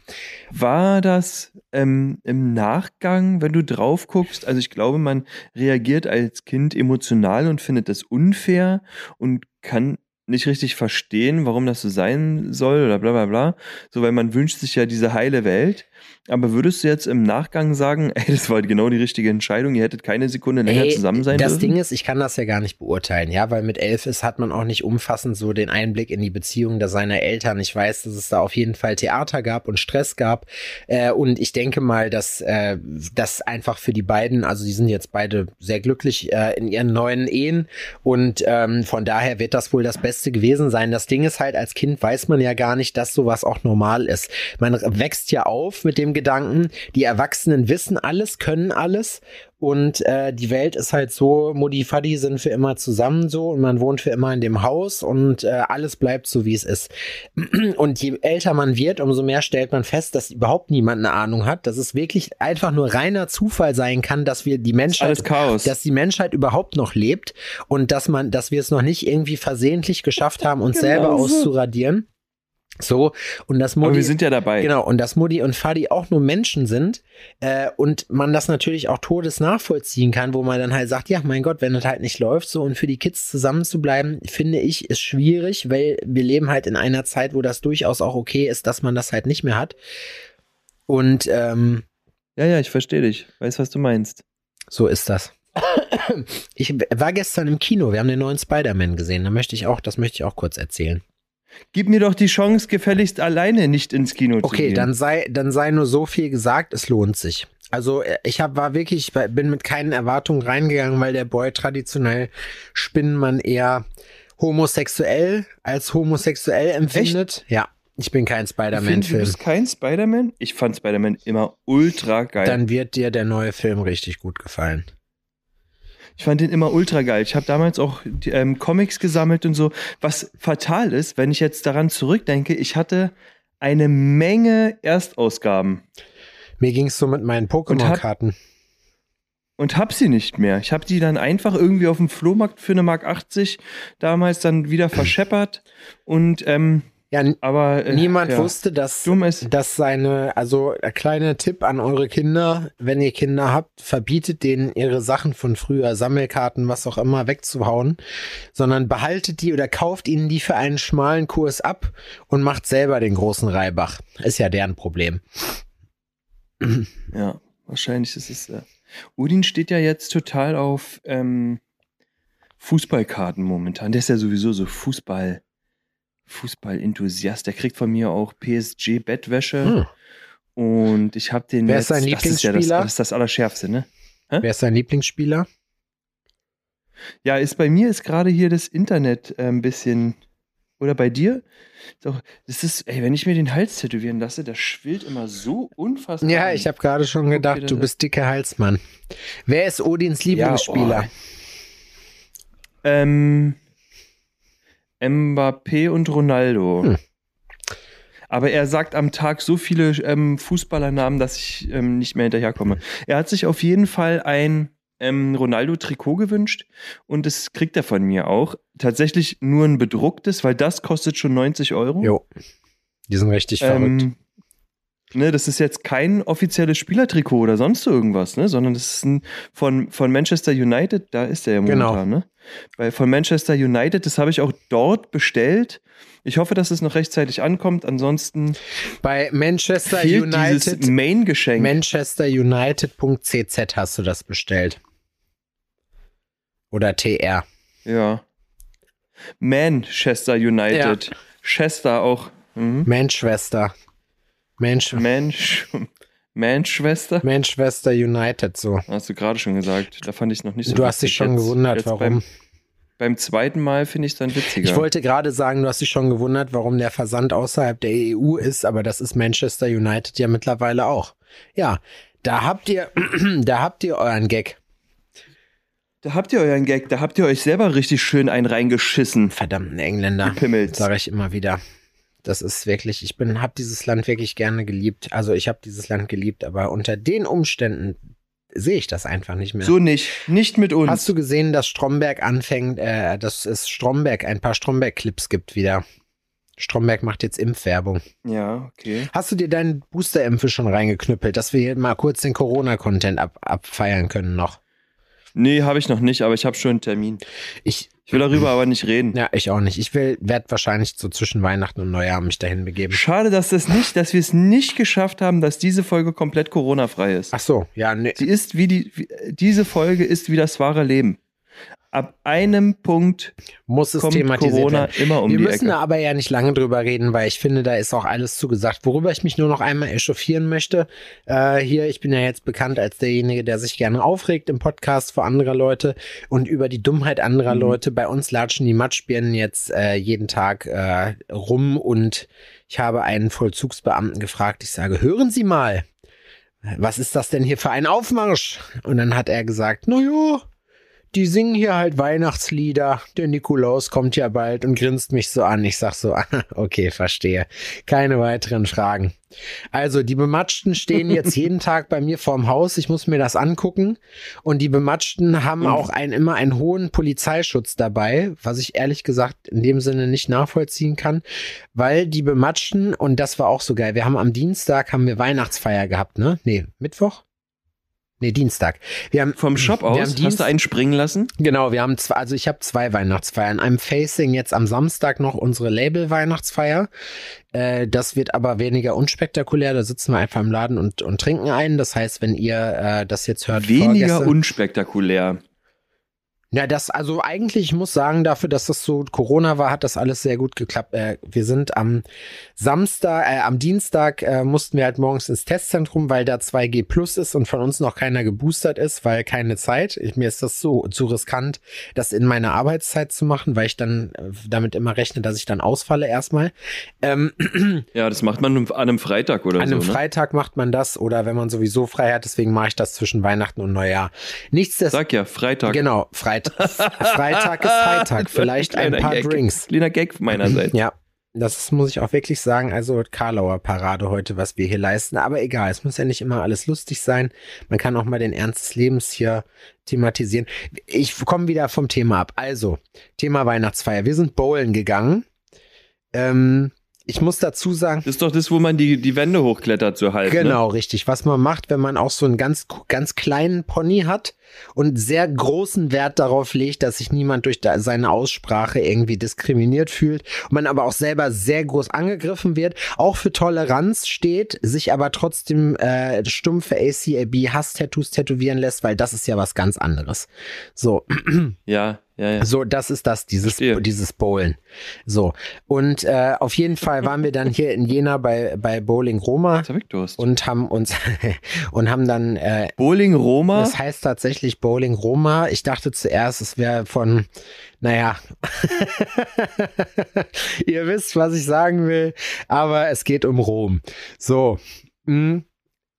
War das ähm, im Nachgang, wenn du drauf guckst? Also ich glaube, man reagiert als Kind emotional und findet das unfair und kann nicht richtig verstehen, warum das so sein soll oder bla bla bla. So, weil man wünscht sich ja diese heile Welt. Aber würdest du jetzt im Nachgang sagen, ey, das war genau die richtige Entscheidung, ihr hättet keine Sekunde länger Ey, zusammen sein das dürfen? Ding ist, ich kann das ja gar nicht beurteilen, ja, weil mit elf ist, hat man auch nicht umfassend so den Einblick in die Beziehung der seiner Eltern. Ich weiß, dass es da auf jeden Fall Theater gab und Stress gab. Äh, und ich denke mal, dass äh, das einfach für die beiden, also die sind jetzt beide sehr glücklich äh, in ihren neuen Ehen und ähm, von daher wird das wohl das Beste gewesen sein. Das Ding ist halt, als Kind weiß man ja gar nicht, dass sowas auch normal ist. Man wächst ja auf mit dem Gedanken, die Erwachsenen wissen alles, können alles und äh, die Welt ist halt so, Mutti, Fadi sind für immer zusammen so und man wohnt für immer in dem Haus und äh, alles bleibt so, wie es ist. Und je älter man wird, umso mehr stellt man fest, dass überhaupt niemand eine Ahnung hat, dass es wirklich einfach nur reiner Zufall sein kann, dass wir die Menschheit dass die Menschheit überhaupt noch lebt und dass man, dass wir es noch nicht irgendwie versehentlich geschafft haben, uns Genau selber so. auszuradieren. So, und das Aber Mutti, wir sind ja dabei. Genau, und dass Mutti und Fadi auch nur Menschen sind äh, und man das natürlich auch todes nachvollziehen kann, wo man dann halt sagt, ja, mein Gott, wenn das halt nicht läuft so und für die Kids zusammen zu bleiben, finde ich, ist schwierig, weil wir leben halt in einer Zeit, wo das durchaus auch okay ist, dass man das halt nicht mehr hat. Und ähm, Ja, ja, ich verstehe dich. Weiß, was du meinst. so ist das. Ich war gestern im Kino, wir haben den neuen Spider-Man gesehen, da möchte ich auch, das möchte ich auch kurz erzählen. Gib mir doch die Chance, gefälligst alleine nicht ins Kino zu Okay, gehen. dann sei, dann sei nur so viel gesagt, es lohnt sich. Also äh, ich hab, war wirklich, bin mit keinen Erwartungen reingegangen, weil der Boy traditionell Spinnenmann eher homosexuell als homosexuell empfindet. Ja, ich bin kein finde, du Spider-Man-Film. bist kein Spider-Man? Ich fand Spider-Man immer ultra geil. Dann wird dir der neue Film richtig gut gefallen. Ich fand den immer ultra geil. Ich habe damals auch ähm, Comics gesammelt und so. Was fatal ist, wenn ich jetzt daran zurückdenke, ich hatte eine Menge Erstausgaben Mir ging's so mit meinen hab- Pokémon-Karten. und hab sie nicht mehr. Ich habe die dann einfach irgendwie auf dem Flohmarkt für eine Mark 80 damals dann wieder verscheppert und ähm, Ja, aber äh, niemand ja. wusste, dass Dumm ist. dass seine, also ein kleiner Tipp an eure Kinder, wenn ihr Kinder habt, verbietet denen ihre Sachen von früher, Sammelkarten, was auch immer, wegzuhauen, sondern behaltet die oder kauft ihnen die für einen schmalen Kurs ab und macht selber den großen Reibach. Ist ja deren Problem. Ja, wahrscheinlich ist es. Äh, Udin steht ja jetzt total auf ähm, Fußballkarten momentan. Der ist ja sowieso so Fußball, Fußball-Enthusiast. Der kriegt von mir auch PSG-Bettwäsche. Hm. Und ich habe den Wer jetzt, ist dein das ist ja das, Lieblingsspieler? das ist das Allerschärfste, ne? Wer ist dein Lieblingsspieler? Ja, ist bei mir ist gerade hier das Internet äh, ein bisschen. Oder bei dir? Doch, das ist, ey, wenn ich mir den Hals tätowieren lasse, das schwillt immer so unfassbar. Ja, ich habe gerade schon gedacht, das du bist dicker Halsmann. Wer ist Odins Lieblingsspieler? Ähm, Mbappé und Ronaldo. Hm. Aber er sagt am Tag so viele ähm, Fußballernamen, dass ich ähm, nicht mehr hinterherkomme. Er hat sich auf jeden Fall ein ähm, Ronaldo-Trikot gewünscht und das kriegt er von mir auch. Tatsächlich nur ein bedrucktes, weil das kostet schon 90 Euro. Jo. Die sind richtig verrückt. Ne, das ist jetzt kein offizielles Spielertrikot oder sonst irgendwas, ne, sondern das ist ein von, von Manchester United, da ist er ja Genau. momentan, ne? Weil von Manchester United, das habe ich auch dort bestellt. Ich hoffe, dass es noch rechtzeitig ankommt. Ansonsten Bei Manchester United, dieses Main-Geschenk. Manchester United.cz hast du das bestellt. Oder TR. ja. Manchester United. Chester auch. Mhm. Manchester. Mensch, Mensch. Manchester? Manchester United so. Hast du gerade schon gesagt. Da fand ich noch nicht so Du hast dich schon Jetzt- gewundert, jetzt warum. Beim, beim zweiten Mal finde ich es dann witziger. Ich wollte gerade sagen, du hast dich schon gewundert, warum der Versand außerhalb der EU ist, aber das ist Manchester United ja mittlerweile auch. Ja, da habt ihr, da habt ihr euren Gag. da habt ihr euren Gag, da habt ihr euch selber richtig schön einen reingeschissen. Verdammten Engländer. Gepimmelt. Sage ich immer wieder. Das ist wirklich, ich bin, hab dieses Land wirklich gerne geliebt. Also ich habe dieses Land geliebt, aber unter den Umständen sehe ich das einfach nicht mehr. So nicht. Nicht mit uns. Hast du gesehen, dass Stromberg anfängt, äh, dass es Stromberg, ein paar Stromberg-Clips gibt wieder? Stromberg macht jetzt Impfwerbung. ja, okay. Hast du dir deinen Boosterimpfe schon reingeknüppelt, dass wir hier mal kurz den Corona-Content ab, abfeiern können noch? Nee, habe ich noch nicht, aber ich habe schon einen Termin. Ich, Ich will darüber aber nicht reden. ja, ich auch nicht. Ich will, werde wahrscheinlich so zwischen Weihnachten und Neujahr mich dahin begeben. Schade, dass das nicht, dass wir es nicht geschafft haben, dass diese Folge komplett Corona-frei ist. Ach so, ja, ne, Sie ist wie die, wie, diese Folge ist wie das wahre Leben. Ab einem Punkt muss es thematisiert Corona werden. immer um Wir die müssen Ecke. da aber ja nicht lange drüber reden, weil ich finde, da ist auch alles zugesagt. Worüber ich mich nur noch einmal echauffieren möchte, äh, hier, ich bin ja jetzt bekannt als derjenige, der sich gerne aufregt im Podcast vor anderer Leute und über die Dummheit anderer Mhm. Leute. Bei uns latschen die Matschbirnen jetzt äh, jeden Tag äh, rum und ich habe einen Vollzugsbeamten gefragt, ich sage, hören Sie mal, was ist das denn hier für ein Aufmarsch? Und dann hat er gesagt, na ja, die singen hier halt Weihnachtslieder. Der Nikolaus kommt ja bald und grinst mich so an. Ich sag so, okay, verstehe. Keine weiteren Fragen. Also, die Bematschten stehen jetzt jeden Tag bei mir vorm Haus. Ich muss mir das angucken. Und die Bematschten haben Mhm. auch ein, immer einen hohen Polizeischutz dabei, was ich ehrlich gesagt in dem Sinne nicht nachvollziehen kann, weil die Bematschten, und das war auch so geil, wir haben am Dienstag haben wir Weihnachtsfeier gehabt, ne? Nee, Mittwoch? Nee, Dienstag. Wir haben Vom Shop wir haben aus, hast Dienst- du einen springen lassen? Genau, wir haben zwei, also ich habe zwei Weihnachtsfeiern. Einem Facing jetzt am Samstag noch unsere Label-Weihnachtsfeier. Äh, das wird aber weniger unspektakulär. Da sitzen wir einfach im Laden und, und trinken ein. Das heißt, wenn ihr äh, das jetzt hört, Weniger vorgestern- unspektakulär. Ja, das, also eigentlich, ich muss sagen, dafür, dass das so Corona war, hat das alles sehr gut geklappt. Äh, wir sind am Samstag, äh, am Dienstag äh, mussten wir halt morgens ins Testzentrum, weil da 2G plus ist und von uns noch keiner geboostert ist, weil keine Zeit. Ich, mir ist das so zu riskant, das in meiner Arbeitszeit zu machen, weil ich dann äh, damit immer rechne, dass ich dann ausfalle erstmal. Ähm, Ja, das macht man an einem Freitag oder an so. einem Ne? Freitag macht man das oder wenn man sowieso frei hat, deswegen mache ich das zwischen Weihnachten und Neujahr. Nichtsdestotrotz. Sag ja, Freitag. Genau, Freit Freitag ist Freitag. Vielleicht ein Kleiner paar Gag. Drinks. Kleiner Gag meinerseits. Ja, das muss ich auch wirklich sagen. Also Karlauer Parade heute, was wir hier leisten. Aber egal, es muss ja nicht immer alles lustig sein. Man kann auch mal den Ernst des Lebens hier thematisieren. Ich komme wieder vom Thema ab. Also, Thema Weihnachtsfeier. Wir sind bowlen gegangen. Ähm, ich muss dazu sagen, Das ist doch das, wo man die, die Wände hochklettert, so halb. Ne? Genau, richtig. Was man macht, wenn man auch so einen ganz, ganz kleinen Pony hat und sehr großen Wert darauf legt, dass sich niemand durch seine Aussprache irgendwie diskriminiert fühlt und man aber auch selber sehr groß angegriffen wird, auch für Toleranz steht, sich aber trotzdem äh, stumpfe ACAB Hass-Tattoos tätowieren lässt, weil das ist ja was ganz anderes. So, Ja, ja, ja. so, das ist das, dieses, Verstehe. dieses Bowlen. So. Und äh, auf jeden Fall waren wir dann hier in Jena bei, bei Bowling Roma und haben uns und haben dann äh, Bowling Roma? das heißt tatsächlich Bowling Roma. Ich dachte zuerst, es wäre von, naja, ihr wisst, was ich sagen will, aber es geht um Rom. So, mh.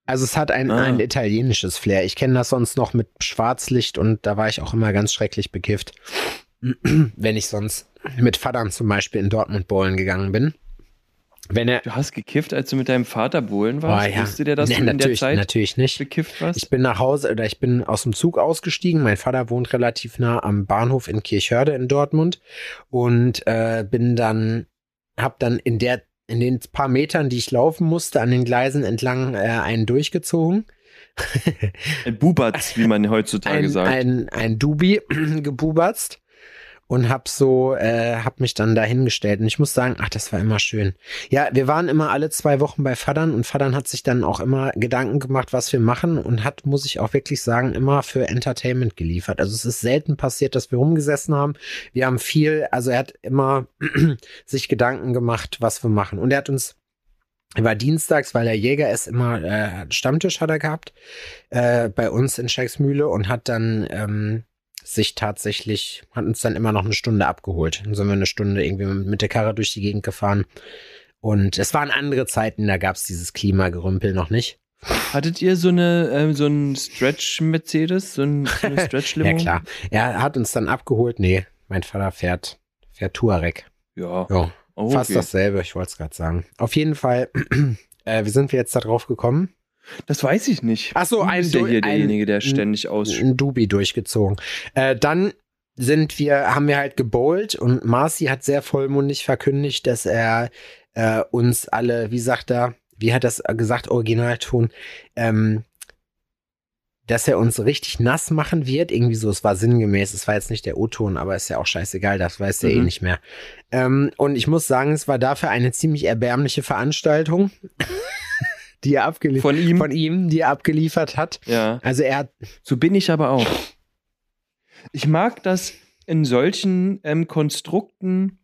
Also es hat ein, Ah. ein italienisches Flair. Ich kenne das sonst noch mit Schwarzlicht und da war ich auch immer ganz schrecklich bekifft, wenn ich sonst mit Vatern zum Beispiel in Dortmund bowlen gegangen bin. Wenn er. Du hast gekifft, als du mit deinem Vater bohlen warst? Oh, ja. Wusste der, dass Nee, du in der natürlich, Zeit natürlich nicht. bekifft warst? Ich bin nach Hause oder ich bin aus dem Zug ausgestiegen. Mein Vater wohnt relativ nah am Bahnhof in Kirchhörde in Dortmund und äh, bin dann, hab dann in der in den paar Metern, die ich laufen musste, an den Gleisen entlang äh, einen durchgezogen. Ein Bubatz, wie man heutzutage ein, sagt. ein, ein Dubi gebubatzt und hab so, äh, hab mich dann da hingestellt. Und ich muss sagen, ach, das war immer schön. Ja, wir waren immer alle zwei Wochen bei Vadern und Vadern hat sich dann auch immer Gedanken gemacht, was wir machen und hat, muss ich auch wirklich sagen, immer für Entertainment geliefert. Also es ist selten passiert, dass wir rumgesessen haben. Wir haben viel, also er hat immer sich Gedanken gemacht, was wir machen. Und er hat uns war dienstags, weil er Jäger ist, immer äh, Stammtisch hat er gehabt äh, bei uns in Scheiksmühle und hat dann ähm, sich tatsächlich, hat uns dann immer noch eine Stunde abgeholt. Dann sind wir eine Stunde irgendwie mit der Karre durch die Gegend gefahren. Und es waren andere Zeiten, da gab es dieses Klimagerümpel noch nicht. Hattet ihr so eine ähm, so ein Stretch-Mercedes, so, ein, so eine Stretch-Limo? Ja klar. Er hat uns dann abgeholt. Nee, mein Vater fährt, fährt Touareg. Ja. Ja, Oh, fast okay. dasselbe, ich wollte es gerade sagen. Auf jeden Fall, äh, wie sind wir jetzt da drauf gekommen? Das weiß ich nicht. Ach so, ein Du- hier derjenige, der ständig aus. ein Dubi durchgezogen. Äh, dann sind wir, haben wir halt gebowlt und Marci hat sehr vollmundig verkündigt, dass er äh, uns alle, wie sagt er, wie hat das gesagt, Originalton, ähm, dass er uns richtig nass machen wird. Irgendwie so, es war sinngemäß, es war jetzt nicht der O-Ton, aber ist ja auch scheißegal, das weiß er eh Mhm. nicht mehr. Ähm, und ich muss sagen, es war dafür eine ziemlich erbärmliche Veranstaltung, die er abgeliefert Von ihm. von ihm, die er abgeliefert hat. ja. Also er hat So bin ich aber auch. Ich mag das in solchen ähm, Konstrukten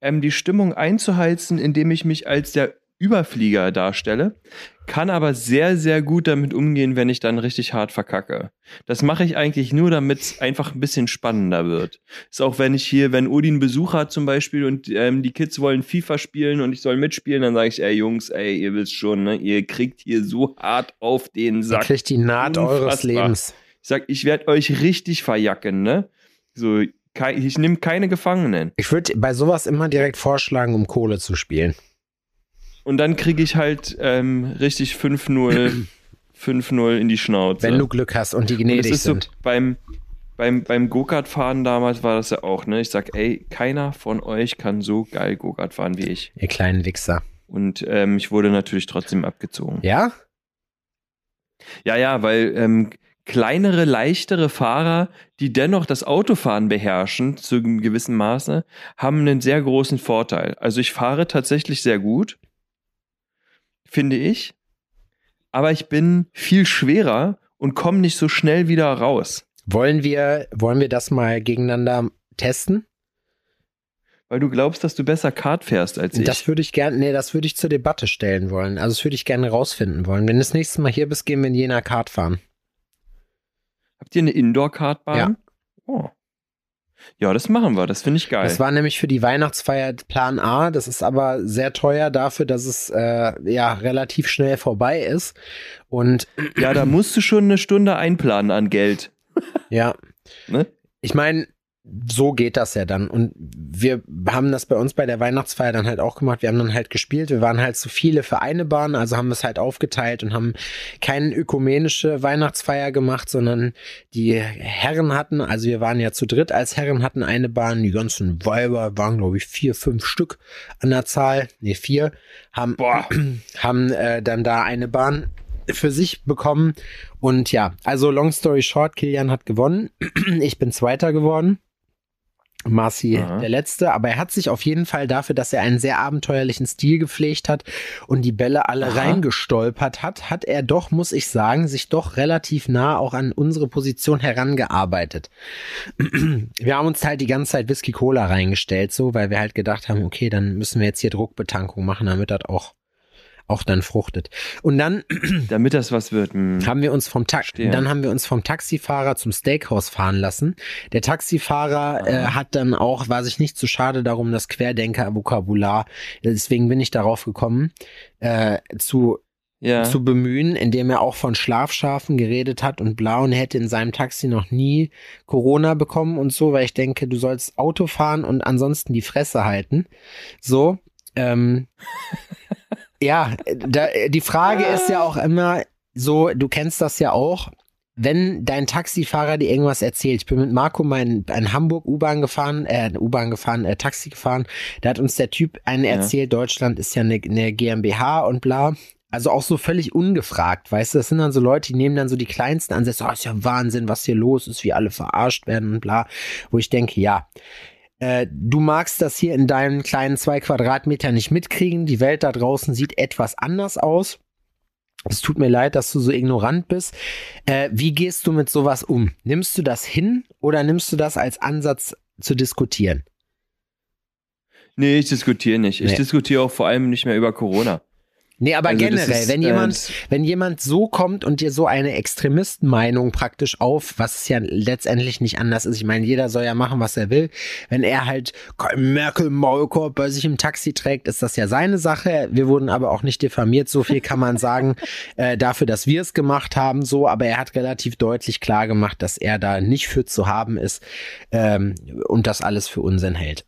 ähm, die Stimmung einzuheizen, indem ich mich als der Überflieger darstelle, kann aber sehr, sehr gut damit umgehen, wenn ich dann richtig hart verkacke. Das mache ich eigentlich nur, damit es einfach ein bisschen spannender wird. Ist auch, wenn ich hier, wenn Odin Besuch hat zum Beispiel und ähm, die Kids wollen FIFA spielen und ich soll mitspielen, dann sage ich, ey Jungs, ey, ihr wisst schon, ne, ihr kriegt hier so hart auf den Ihr Sack. kriegt die Naht eures Unfassbar. Lebens. Ich sag, ich werde euch richtig verjacken, ne? So, ich nehme keine Gefangenen. Ich würde bei sowas immer direkt vorschlagen, um Kohle zu spielen. Und dann kriege ich halt ähm, richtig 5-0, 5-0 in die Schnauze. Wenn du Glück hast und die Und das gnädig ist so sind. beim, beim, beim Go-Kart-Fahren damals war das ja auch, ne? Ich sag, ey, keiner von euch kann so geil Go-Kart fahren wie ich. Ihr kleinen Wichser. Und ähm, ich wurde natürlich trotzdem abgezogen. Ja? Ja, ja, weil ähm, kleinere, leichtere Fahrer, die dennoch das Autofahren beherrschen, zu einem gewissen Maße, haben einen sehr großen Vorteil. Also ich fahre tatsächlich sehr gut, finde ich, aber ich bin viel schwerer und komme nicht so schnell wieder raus. Wollen wir, wollen wir das mal gegeneinander testen? Weil du glaubst, dass du besser Kart fährst als ich. Das würde ich gerne, nee, das würde ich zur Debatte stellen wollen. Also das würde ich gerne rausfinden wollen. Wenn du das nächste Mal hier bist, gehen wir in Jena Kart fahren. Habt ihr eine Indoor-Kartbahn? Ja. Oh. Ja, das machen wir. Das finde ich geil. Das war nämlich für die Weihnachtsfeier Plan A. Das ist aber sehr teuer dafür, dass es äh, ja relativ schnell vorbei ist. Und ja, da musst du schon eine Stunde einplanen an Geld. ja, Ne? ich meine, so geht das ja dann. Und wir haben das bei uns bei der Weihnachtsfeier dann halt auch gemacht. Wir haben dann halt gespielt. Wir waren halt zu viele für eine Bahn, also haben wir es halt aufgeteilt und haben keine ökumenische Weihnachtsfeier gemacht, sondern die Herren hatten, also wir waren ja zu dritt als Herren, hatten eine Bahn. Die ganzen Weiber waren, glaube ich, vier, fünf Stück an der Zahl. Nee, vier. Haben, Boah. haben äh, dann da eine Bahn für sich bekommen. Und ja, also long story short, Kilian hat gewonnen. Ich bin Zweiter geworden. Marci Aha. der Letzte, aber er hat sich auf jeden Fall dafür, dass er einen sehr abenteuerlichen Stil gepflegt hat und die Bälle alle Aha. reingestolpert hat, hat er doch, muss ich sagen, sich doch relativ nah auch an unsere Position herangearbeitet. Wir haben uns halt die ganze Zeit Whisky Cola reingestellt, so, weil wir halt gedacht haben, okay, dann müssen wir jetzt hier Druckbetankung machen, damit das auch auch dann fruchtet. Und dann Damit das was wird. Hm. haben wir uns vom Ta dann haben wir uns vom Taxifahrer zum Steakhouse fahren lassen. Der Taxifahrer äh, Aha. hat dann auch, war sich nicht zu schade darum, das Querdenker-Vokabular, deswegen bin ich darauf gekommen, äh, zu Ja. zu bemühen, indem er auch von Schlafschafen geredet hat und blau und hätte in seinem Taxi noch nie Corona bekommen und so, weil ich denke, du sollst Auto fahren und ansonsten die Fresse halten. So. ähm, ja, da, die Frage ist ja auch immer so, du kennst das ja auch, wenn dein Taxifahrer dir irgendwas erzählt, ich bin mit Marco mal in, in Hamburg U-Bahn gefahren, äh, U-Bahn gefahren, äh, Taxi gefahren, da hat uns der Typ einen ja. erzählt, Deutschland ist ja eine, eine GmbH und bla. Also auch so völlig ungefragt, weißt du, das sind dann so Leute, die nehmen dann so die kleinsten Ansätze, oh, ist ja Wahnsinn, was hier los ist, wie alle verarscht werden und bla, wo ich denke, ja, äh, du magst das hier in deinen kleinen zwei Quadratmeter nicht mitkriegen, die Welt da draußen sieht etwas anders aus. Es tut mir leid, dass du so ignorant bist. Äh, wie gehst du mit sowas um? Nimmst du das hin oder nimmst du das als Ansatz zu diskutieren? Nee, ich diskutiere nicht. Ich nee. diskutiere auch vor allem nicht mehr über Corona. Nee, aber also generell, ist, wenn jemand, äh, wenn jemand so kommt und dir so eine Extremistenmeinung praktisch auf, was ja letztendlich nicht anders ist. Ich meine, jeder soll ja machen, was er will. Wenn er halt Merkel Maulkorb bei sich im Taxi trägt, ist das ja seine Sache. Wir wurden aber auch nicht diffamiert. So viel kann man sagen äh, dafür, dass wir es gemacht haben. So, aber er hat relativ deutlich klar gemacht, dass er da nicht für zu haben ist ähm, und das alles für Unsinn hält.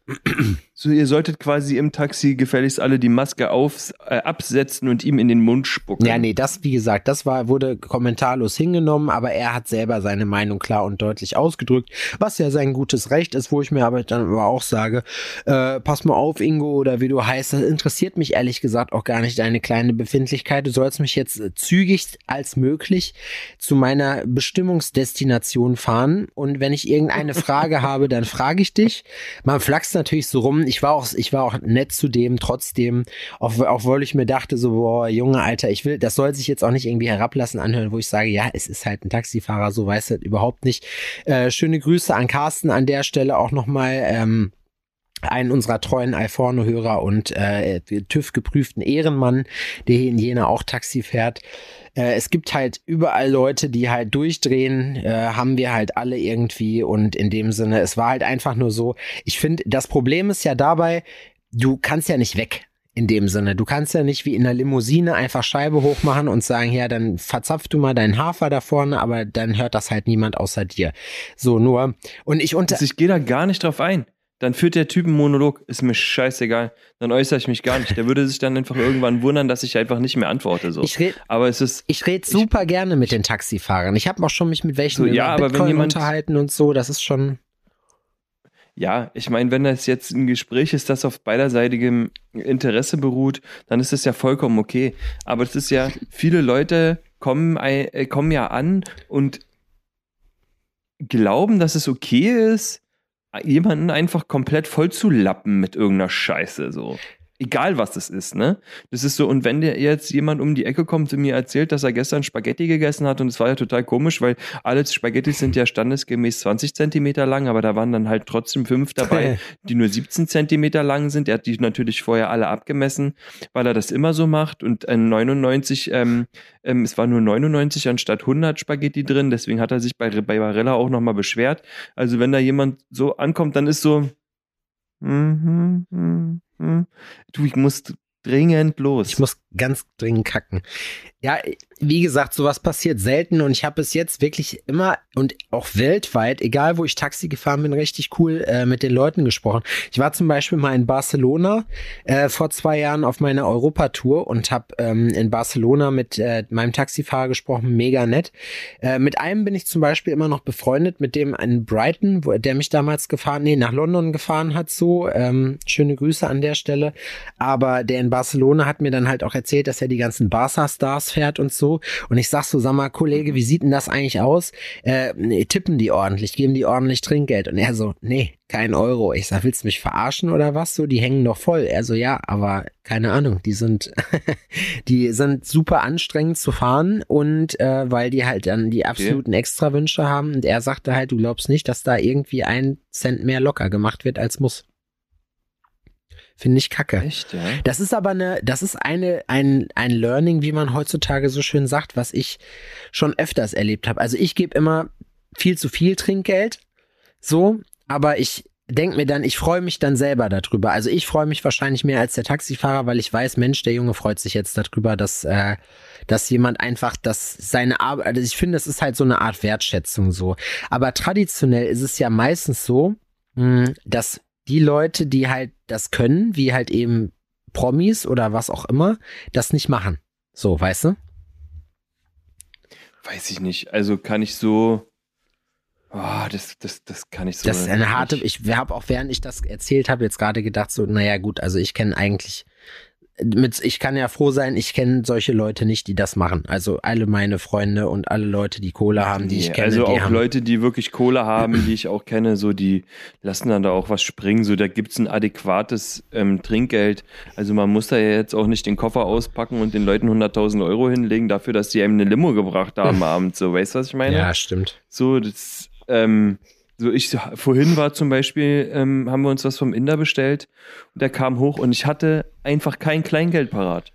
So, ihr solltet quasi im Taxi gefälligst alle die Maske auf, äh, absetzen und ihm in den Mund spucken. Ja, nee, das, wie gesagt, das war, wurde kommentarlos hingenommen, aber er hat selber seine Meinung klar und deutlich ausgedrückt, was ja sein gutes Recht ist, wo ich mir aber dann aber auch sage, äh, pass mal auf, Ingo, oder wie du heißt, das interessiert mich ehrlich gesagt auch gar nicht deine kleine Befindlichkeit. Du sollst mich jetzt zügigst als möglich zu meiner Bestimmungsdestination fahren und wenn ich irgendeine Frage habe, dann frage ich dich. Man flaxt natürlich so rum, ich war auch, ich war auch nett zu dem, trotzdem, auch, weil ich mir dachte, so, boah, Junge, Alter, ich will, das soll sich jetzt auch nicht irgendwie herablassen anhören, wo ich sage, ja, es ist halt ein Taxifahrer, so weiß er überhaupt nicht. Äh, schöne Grüße an Carsten an der Stelle auch nochmal. Ähm, einen unserer treuen Alforno-Hörer und äh, TÜV geprüften Ehrenmann, der hier in Jena auch Taxi fährt. Äh, es gibt halt überall Leute, die halt durchdrehen, äh, haben wir halt alle irgendwie und in dem Sinne, es war halt einfach nur so. Ich finde, das Problem ist ja dabei, du kannst ja nicht weg. In dem Sinne, du kannst ja nicht wie in der Limousine einfach Scheibe hochmachen und sagen, ja, dann verzapf du mal deinen Hafer da vorne, aber dann hört das halt niemand außer dir. So nur. Und ich unter. Also ich gehe da gar nicht drauf ein dann führt der Typ einen Monolog, ist mir scheißegal. Dann äußere ich mich gar nicht. Der würde sich dann einfach irgendwann wundern, dass ich einfach nicht mehr antworte. So. Ich red, aber es ist. Ich rede super gerne mit den Taxifahrern. Ich habe auch schon mich mit welchen so, ja, aber Bitcoin wenn jemand, unterhalten und so. Das ist schon. Ja, ich meine, wenn das jetzt ein Gespräch ist, das auf beiderseitigem Interesse beruht, dann ist das ja vollkommen okay. Aber es ist ja, viele Leute kommen, äh, kommen ja an und glauben, dass es okay ist, jemanden einfach komplett voll zu lappen mit irgendeiner Scheiße, so egal was es ist, ne? Das ist so, und wenn der jetzt jemand um die Ecke kommt und mir erzählt, dass er gestern Spaghetti gegessen hat, und es war ja total komisch, weil alle Spaghetti sind ja standesgemäß 20 Zentimeter lang, aber da waren dann halt trotzdem fünf dabei, die nur 17 Zentimeter lang sind. Er hat die natürlich vorher alle abgemessen, weil er das immer so macht und ein 99, ähm, ähm, es war nur 99 anstatt 100 Spaghetti drin, deswegen hat er sich bei, bei Barilla auch nochmal beschwert. Also wenn da jemand so ankommt, dann ist so, mhm, mhm hm, du, ich muss dringend los. Ich muss ganz dringend kacken. Ja, wie gesagt, sowas passiert selten und ich habe es jetzt wirklich immer und auch weltweit, egal wo ich Taxi gefahren bin, richtig cool äh, mit den Leuten gesprochen. Ich war zum Beispiel mal in Barcelona äh, vor zwei Jahren auf meiner Europatour und habe ähm, in Barcelona mit äh, meinem Taxifahrer gesprochen, mega nett. Äh, mit einem bin ich zum Beispiel immer noch befreundet, mit dem in Brighton, wo, der mich damals gefahren, nee, nach London gefahren hat, so. Ähm, schöne Grüße an der Stelle. Aber der in Barcelona hat mir dann halt auch erzählt, dass er die ganzen Barca-Stars fährt und so. Und ich sag so, sag mal, Kollege, wie sieht denn das eigentlich aus? Äh, nee, tippen die ordentlich, geben die ordentlich Trinkgeld? Und er so, nee, kein Euro. Ich sag, willst du mich verarschen oder was? So, die hängen noch voll. Er so, ja, aber keine Ahnung, die sind, die sind super anstrengend zu fahren und äh, weil die halt dann die absoluten okay. Extrawünsche haben. Und er sagte halt, du glaubst nicht, dass da irgendwie ein Cent mehr locker gemacht wird als muss. Finde ich kacke. Echt, ja? Das ist aber eine, das ist eine, ein, ein Learning, wie man heutzutage so schön sagt, was ich schon öfters erlebt habe. Also ich gebe immer viel zu viel Trinkgeld. So, aber ich denke mir dann, ich freue mich dann selber darüber. Also ich freue mich wahrscheinlich mehr als der Taxifahrer, weil ich weiß, Mensch, der Junge freut sich jetzt darüber, dass, äh, dass jemand einfach, dass seine Arbeit, also ich finde, das ist halt so eine Art Wertschätzung so. Aber traditionell ist es ja meistens so, mh, hm, dass die Leute, die halt das können, wie halt eben Promis oder was auch immer das nicht machen. So, weißt du? Weiß ich nicht. Also kann ich so. Oh, das, das, das kann ich so. Das ist eine harte. Ich habe auch während ich das erzählt habe jetzt gerade gedacht so, naja gut, also ich kenne eigentlich mit, ich kann ja froh sein, ich kenne solche Leute nicht, die das machen. Also alle meine Freunde und alle Leute, die Kohle haben, die ich Nee, kenne, also auch haben. Leute, die wirklich Kohle haben, die ich auch kenne, so die lassen dann da auch was springen. So, da gibt's ein adäquates ähm, Trinkgeld. Also man muss da ja jetzt auch nicht den Koffer auspacken und den Leuten 100.000 Euro hinlegen dafür, dass die einem eine Limo gebracht haben abends. So, weißt du, was ich meine? ja, stimmt. So, das, ähm, so ich vorhin war zum Beispiel, ähm, haben wir uns was vom Inder bestellt und der kam hoch und ich hatte einfach kein Kleingeld parat.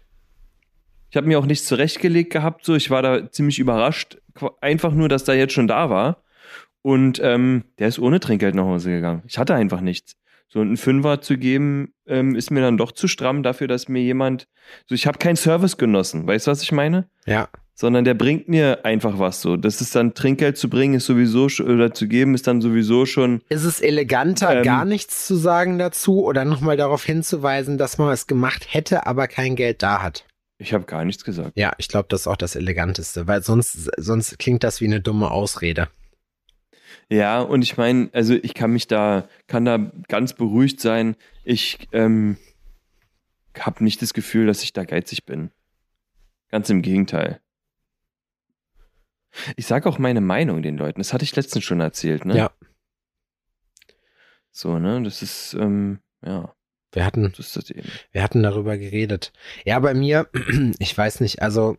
Ich habe mir auch nichts zurechtgelegt gehabt, so ich war da ziemlich überrascht, einfach nur, dass da jetzt schon da war und ähm, der ist ohne Trinkgeld nach Hause gegangen. Ich hatte einfach nichts. So einen Fünfer zu geben, ähm, ist mir dann doch zu stramm dafür, dass mir jemand, so ich habe keinen Service genossen, weißt du, was ich meine? Ja. Sondern der bringt mir einfach was so. Das ist dann Trinkgeld zu bringen, ist sowieso oder zu geben, ist dann sowieso schon. Ist es eleganter, Ähm, gar nichts zu sagen dazu oder nochmal darauf hinzuweisen, dass man es gemacht hätte, aber kein Geld da hat? Ich habe gar nichts gesagt. Ja, ich glaube, das ist auch das Eleganteste, weil sonst, sonst klingt das wie eine dumme Ausrede. Ja, und ich meine, also ich kann mich da, kann da ganz beruhigt sein. Ich ähm, habe nicht das Gefühl, dass ich da geizig bin. Ganz im Gegenteil. Ich sage auch meine Meinung den Leuten. Das hatte ich letztens schon erzählt, ne? Ja. So, ne? Das ist, ähm, ja, Wir hatten, wir hatten darüber geredet. Ja, bei mir, ich weiß nicht, also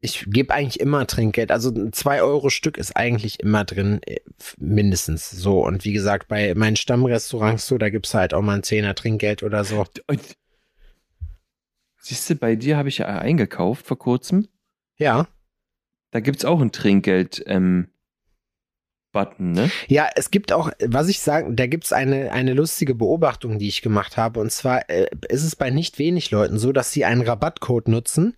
ich gebe eigentlich immer Trinkgeld. Also ein 2 Euro Stück ist eigentlich immer drin, äh, mindestens so. Und wie gesagt, bei meinen Stammrestaurants so, da gibt's halt auch mal ein Zehner Trinkgeld oder so. Siehst du, bei dir habe ich ja eingekauft vor kurzem. Ja. Da gibt's auch einen Trinkgeld ähm, Button, ne? Ja, es gibt auch, was ich sagen, da gibt's eine, eine lustige Beobachtung, die ich gemacht habe. Und zwar äh, ist es bei nicht wenig Leuten so, dass sie einen Rabattcode nutzen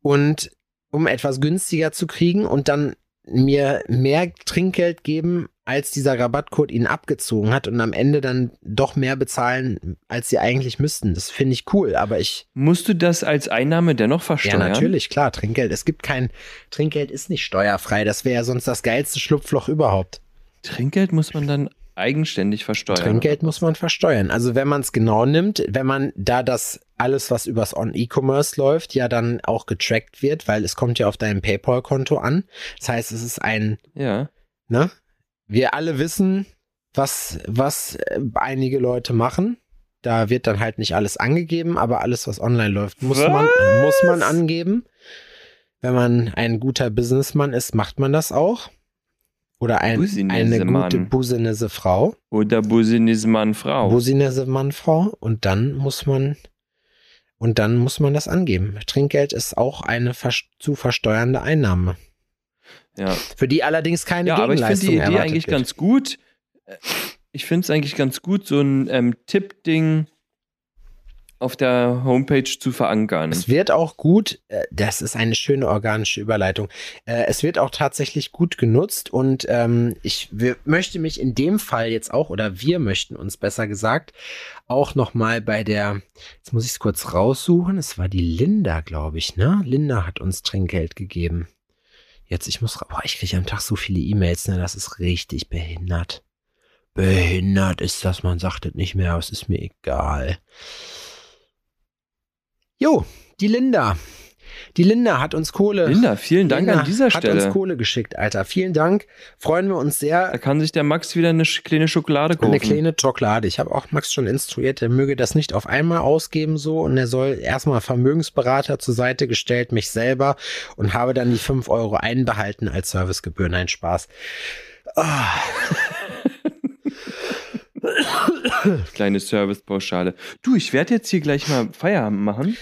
und um etwas günstiger zu kriegen und dann mir mehr Trinkgeld geben, als dieser Rabattcode ihnen abgezogen hat und am Ende dann doch mehr bezahlen, als sie eigentlich müssten. Das finde ich cool, aber ich, Musst du das als Einnahme dennoch ja versteuern? natürlich, klar, Trinkgeld. Es gibt kein, Trinkgeld ist nicht steuerfrei. Das wäre ja sonst das geilste Schlupfloch überhaupt. Trinkgeld muss man dann eigenständig versteuern. Trinkgeld muss man versteuern. Also wenn man es genau nimmt, wenn man da das alles, was übers On-E-Commerce läuft, ja dann auch getrackt wird, weil es kommt ja auf dein PayPal-Konto an. Das heißt, es ist ein, Ja. ne? Wir alle wissen, was, was äh, einige Leute machen. Da wird dann halt nicht alles angegeben, aber alles, was online läuft, muss man, muss man angeben. Wenn man ein guter Businessmann ist, macht man das auch. Oder ein, eine gute businesse Frau. Oder Businessmann Frau. Businesse Mann, Frau. Und dann muss man, und dann muss man das angeben. Trinkgeld ist auch eine zu versteuernde Einnahme. Ja. Für die allerdings keine ja, aber ich finde Gegenleistung die Idee eigentlich wird. ganz gut. Äh, Ich finde es eigentlich ganz gut, so ein ähm, Tipp-Ding auf der Homepage zu verankern. Es wird auch gut, äh, das ist eine schöne organische Überleitung. Äh, es wird auch tatsächlich gut genutzt und ähm, ich wir, möchte mich in dem Fall jetzt auch, oder wir möchten uns besser gesagt, auch nochmal bei der, jetzt muss ich es kurz raussuchen, es war die Linda, glaube ich, ne? Linda hat uns Trinkgeld gegeben. Jetzt, ich muss, boah, ich kriege am Tag so viele E-Mails, ne? Das ist richtig behindert. Behindert ist das, man sagt es nicht mehr, aber es ist mir egal. Jo, die Linda. Die Linda hat uns Kohle. Linda, vielen Dank Linda an dieser hat uns Stelle. Kohle geschickt, Alter. Vielen Dank. Freuen wir uns sehr. Da kann sich der Max wieder eine kleine Schokolade kaufen. Eine kleine Schokolade. Ich habe auch Max schon instruiert, er möge das nicht auf einmal ausgeben so und er soll erstmal Vermögensberater zur Seite gestellt, mich selber und habe dann die 5 Euro einbehalten als Servicegebühr. Nein, Spaß. Ah, Kleine Servicepauschale. Du, ich werde jetzt hier gleich mal Feierabend machen.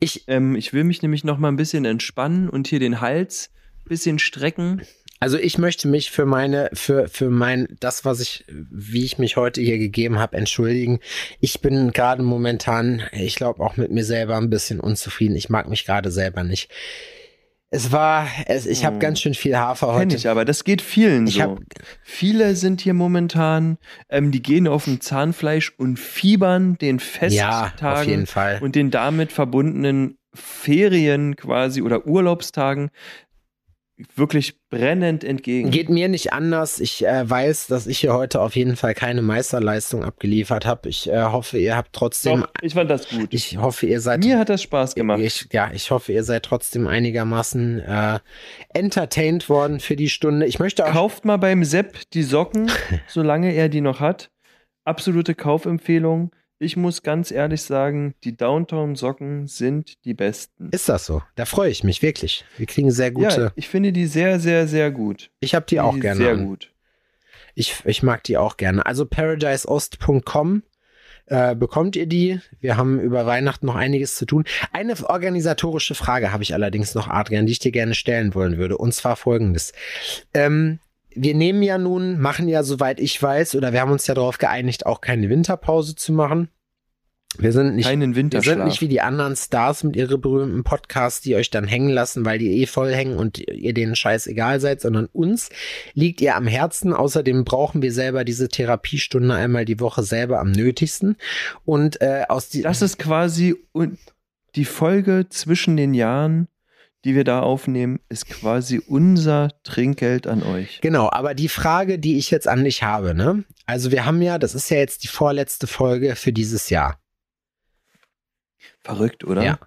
Ich, Ähm, ich will mich nämlich noch mal ein bisschen entspannen und hier den Hals ein bisschen strecken. also ich möchte mich für meine, für, für mein, das, was ich, wie ich mich heute hier gegeben habe, entschuldigen. Ich bin gerade momentan, ich glaube auch mit mir selber ein bisschen unzufrieden. Ich mag mich gerade selber nicht. Es war, es, ich habe Hm. ganz schön viel Hafer Kenn heute. ich, aber das geht vielen Ich so. hab- Viele sind hier momentan, ähm, die gehen auf dem Zahnfleisch und fiebern den Ja, Festtagen Fall. und den damit verbundenen Ferien quasi oder Urlaubstagen wirklich brennend entgegen. Geht mir nicht anders. Ich äh, weiß, dass ich hier heute auf jeden Fall keine Meisterleistung abgeliefert habe. Ich äh, hoffe, ihr habt trotzdem. Doch, ich fand das gut. Ich hoffe, ihr seid. Mir hat das Spaß gemacht. Ich, ja, ich hoffe, ihr seid trotzdem einigermaßen äh, entertained worden für die Stunde. Ich möchte auch. Kauft mal beim Sepp die Socken, solange er die noch hat. Absolute Kaufempfehlung. Ich muss ganz ehrlich sagen, die Downtown-Socken sind die besten. Ist das so? Da freue ich mich wirklich. Wir kriegen sehr gute. Ja, ich finde die sehr, sehr, sehr gut. ich habe die auch Finde gerne. Sehr an. gut. Ich, ich mag die auch gerne. Also paradiseost.com äh, bekommt ihr die. Wir haben über Weihnachten noch einiges zu tun. Eine organisatorische Frage habe ich allerdings noch, Adrian, die ich dir gerne stellen wollen würde. Und zwar folgendes. Ähm, wir nehmen ja nun, machen ja, soweit ich weiß, oder wir haben uns ja darauf geeinigt, auch keine Winterpause zu machen. Wir sind nicht Keinen wir sind nicht wie die anderen Stars mit ihren berühmten Podcasts, die euch dann hängen lassen, weil die eh voll hängen und ihr denen scheiß egal seid, sondern uns liegt ihr am Herzen. Außerdem brauchen wir selber diese Therapiestunde einmal die Woche selber am nötigsten. Und äh, aus die das ist quasi die Folge zwischen den Jahren, die wir da aufnehmen, ist quasi unser Trinkgeld an euch. Genau, aber die Frage, die ich jetzt an dich habe, ne? Also wir haben ja, das ist ja jetzt die vorletzte Folge für dieses Jahr. Verrückt, oder? Ja.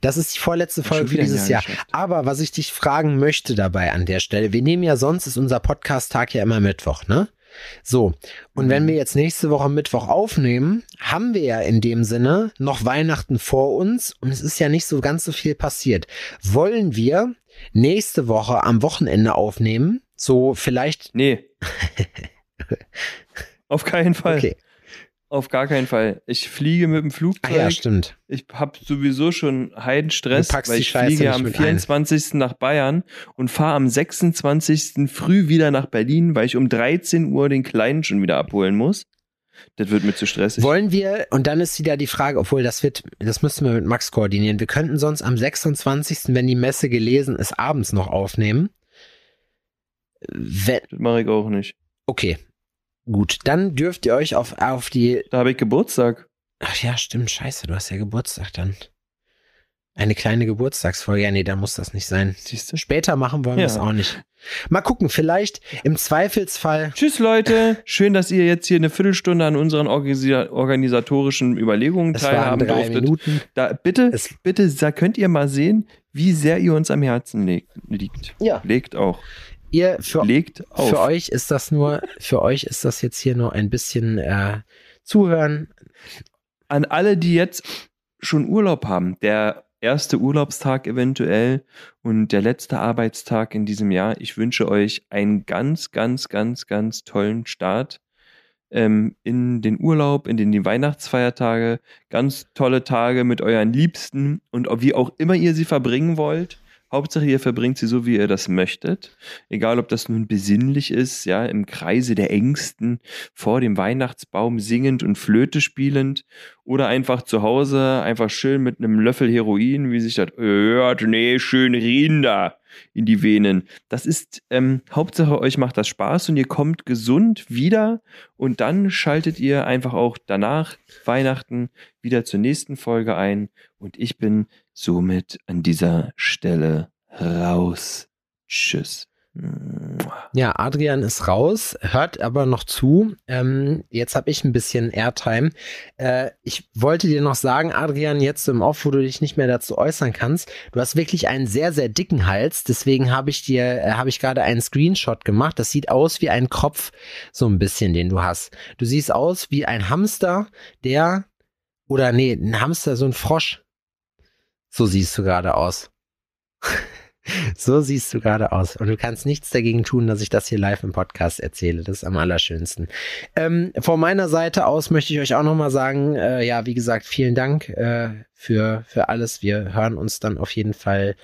Das ist die vorletzte Folge für dieses Jahr. Aber was ich dich fragen möchte dabei an der Stelle, wir nehmen ja sonst, ist unser Podcast-Tag ja immer Mittwoch, ne? So. Und wenn Mhm. wir jetzt nächste Woche Mittwoch aufnehmen, haben wir ja in dem Sinne noch Weihnachten vor uns und es ist ja nicht so ganz so viel passiert. Wollen wir nächste Woche am Wochenende aufnehmen? So vielleicht. Nee. Auf keinen Fall. Okay. Auf gar keinen Fall. Ich fliege mit dem Ah Flugzeug. ja, stimmt. Ich habe sowieso schon Heidenstress, weil ich Scheiße fliege am mit ein. 24. nach Bayern und fahre am 26. früh wieder nach Berlin, weil ich um 13 Uhr den Kleinen schon wieder abholen muss. Das wird mir zu stressig. Wollen wir, und dann ist wieder die Frage, obwohl das wird, das müssen wir mit Max koordinieren. Wir könnten sonst am 26., wenn die Messe gelesen ist, abends noch aufnehmen. Wenn, das mache ich auch nicht. okay. Gut, dann dürft ihr euch auf, auf die. Da habe ich Geburtstag. Ach ja, stimmt, scheiße, du hast ja Geburtstag dann. Eine kleine Geburtstagsfolge. Ja, nee, da muss das nicht sein. Siehst du? Später machen wollen wir Ja. es auch nicht. Mal gucken, vielleicht im Zweifelsfall. Tschüss, Leute. Schön, dass ihr jetzt hier eine Viertelstunde an unseren organisa organisatorischen Überlegungen Es waren teilhaben drei durftet. Minuten. Da, bitte, Es- bitte, da könnt ihr mal sehen, wie sehr ihr uns am Herzen legt. liegt. Ja. Legt auch. Ihr, für, Legt auf. Für euch ist das nur, für euch ist das jetzt hier nur ein bisschen äh, zuhören. An alle, die jetzt schon Urlaub haben, der erste Urlaubstag eventuell und der letzte Arbeitstag in diesem Jahr. Ich wünsche euch einen ganz, ganz, ganz, ganz tollen Start ähm, in den Urlaub, in den die Weihnachtsfeiertage. Ganz tolle Tage mit euren Liebsten und wie auch immer ihr sie verbringen wollt. Hauptsache, ihr verbringt sie so, wie ihr das möchtet. Egal, ob das nun besinnlich ist, ja, im Kreise der Ängsten, vor dem Weihnachtsbaum singend und Flöte spielend oder einfach zu Hause, einfach schön mit einem Löffel Heroin, wie sich das hört, nee, schön Rinder in die Venen. Das ist, ähm, Hauptsache, euch macht das Spaß und ihr kommt gesund wieder und dann schaltet ihr einfach auch danach Weihnachten wieder zur nächsten Folge ein und ich bin somit an dieser Stelle raus. Tschüss. Ja, Adrian ist raus, hört aber noch zu. Ähm, jetzt habe ich ein bisschen Airtime. Äh, ich wollte dir noch sagen, Adrian, jetzt im Off, wo du dich nicht mehr dazu äußern kannst, du hast wirklich einen sehr, sehr dicken Hals. Deswegen habe ich dir, äh, habe ich gerade einen Screenshot gemacht. Das sieht aus wie ein Kropf, so ein bisschen, den du hast. Du siehst aus wie ein Hamster, der, oder nee, ein Hamster, so ein Frosch. So siehst du gerade aus. So siehst du gerade aus. Und du kannst nichts dagegen tun, dass ich das hier live im Podcast erzähle. Das ist am allerschönsten. Ähm, von meiner Seite aus möchte ich euch auch nochmal sagen, äh, ja, wie gesagt, vielen Dank äh, für, für alles. Wir hören uns dann auf jeden Fall,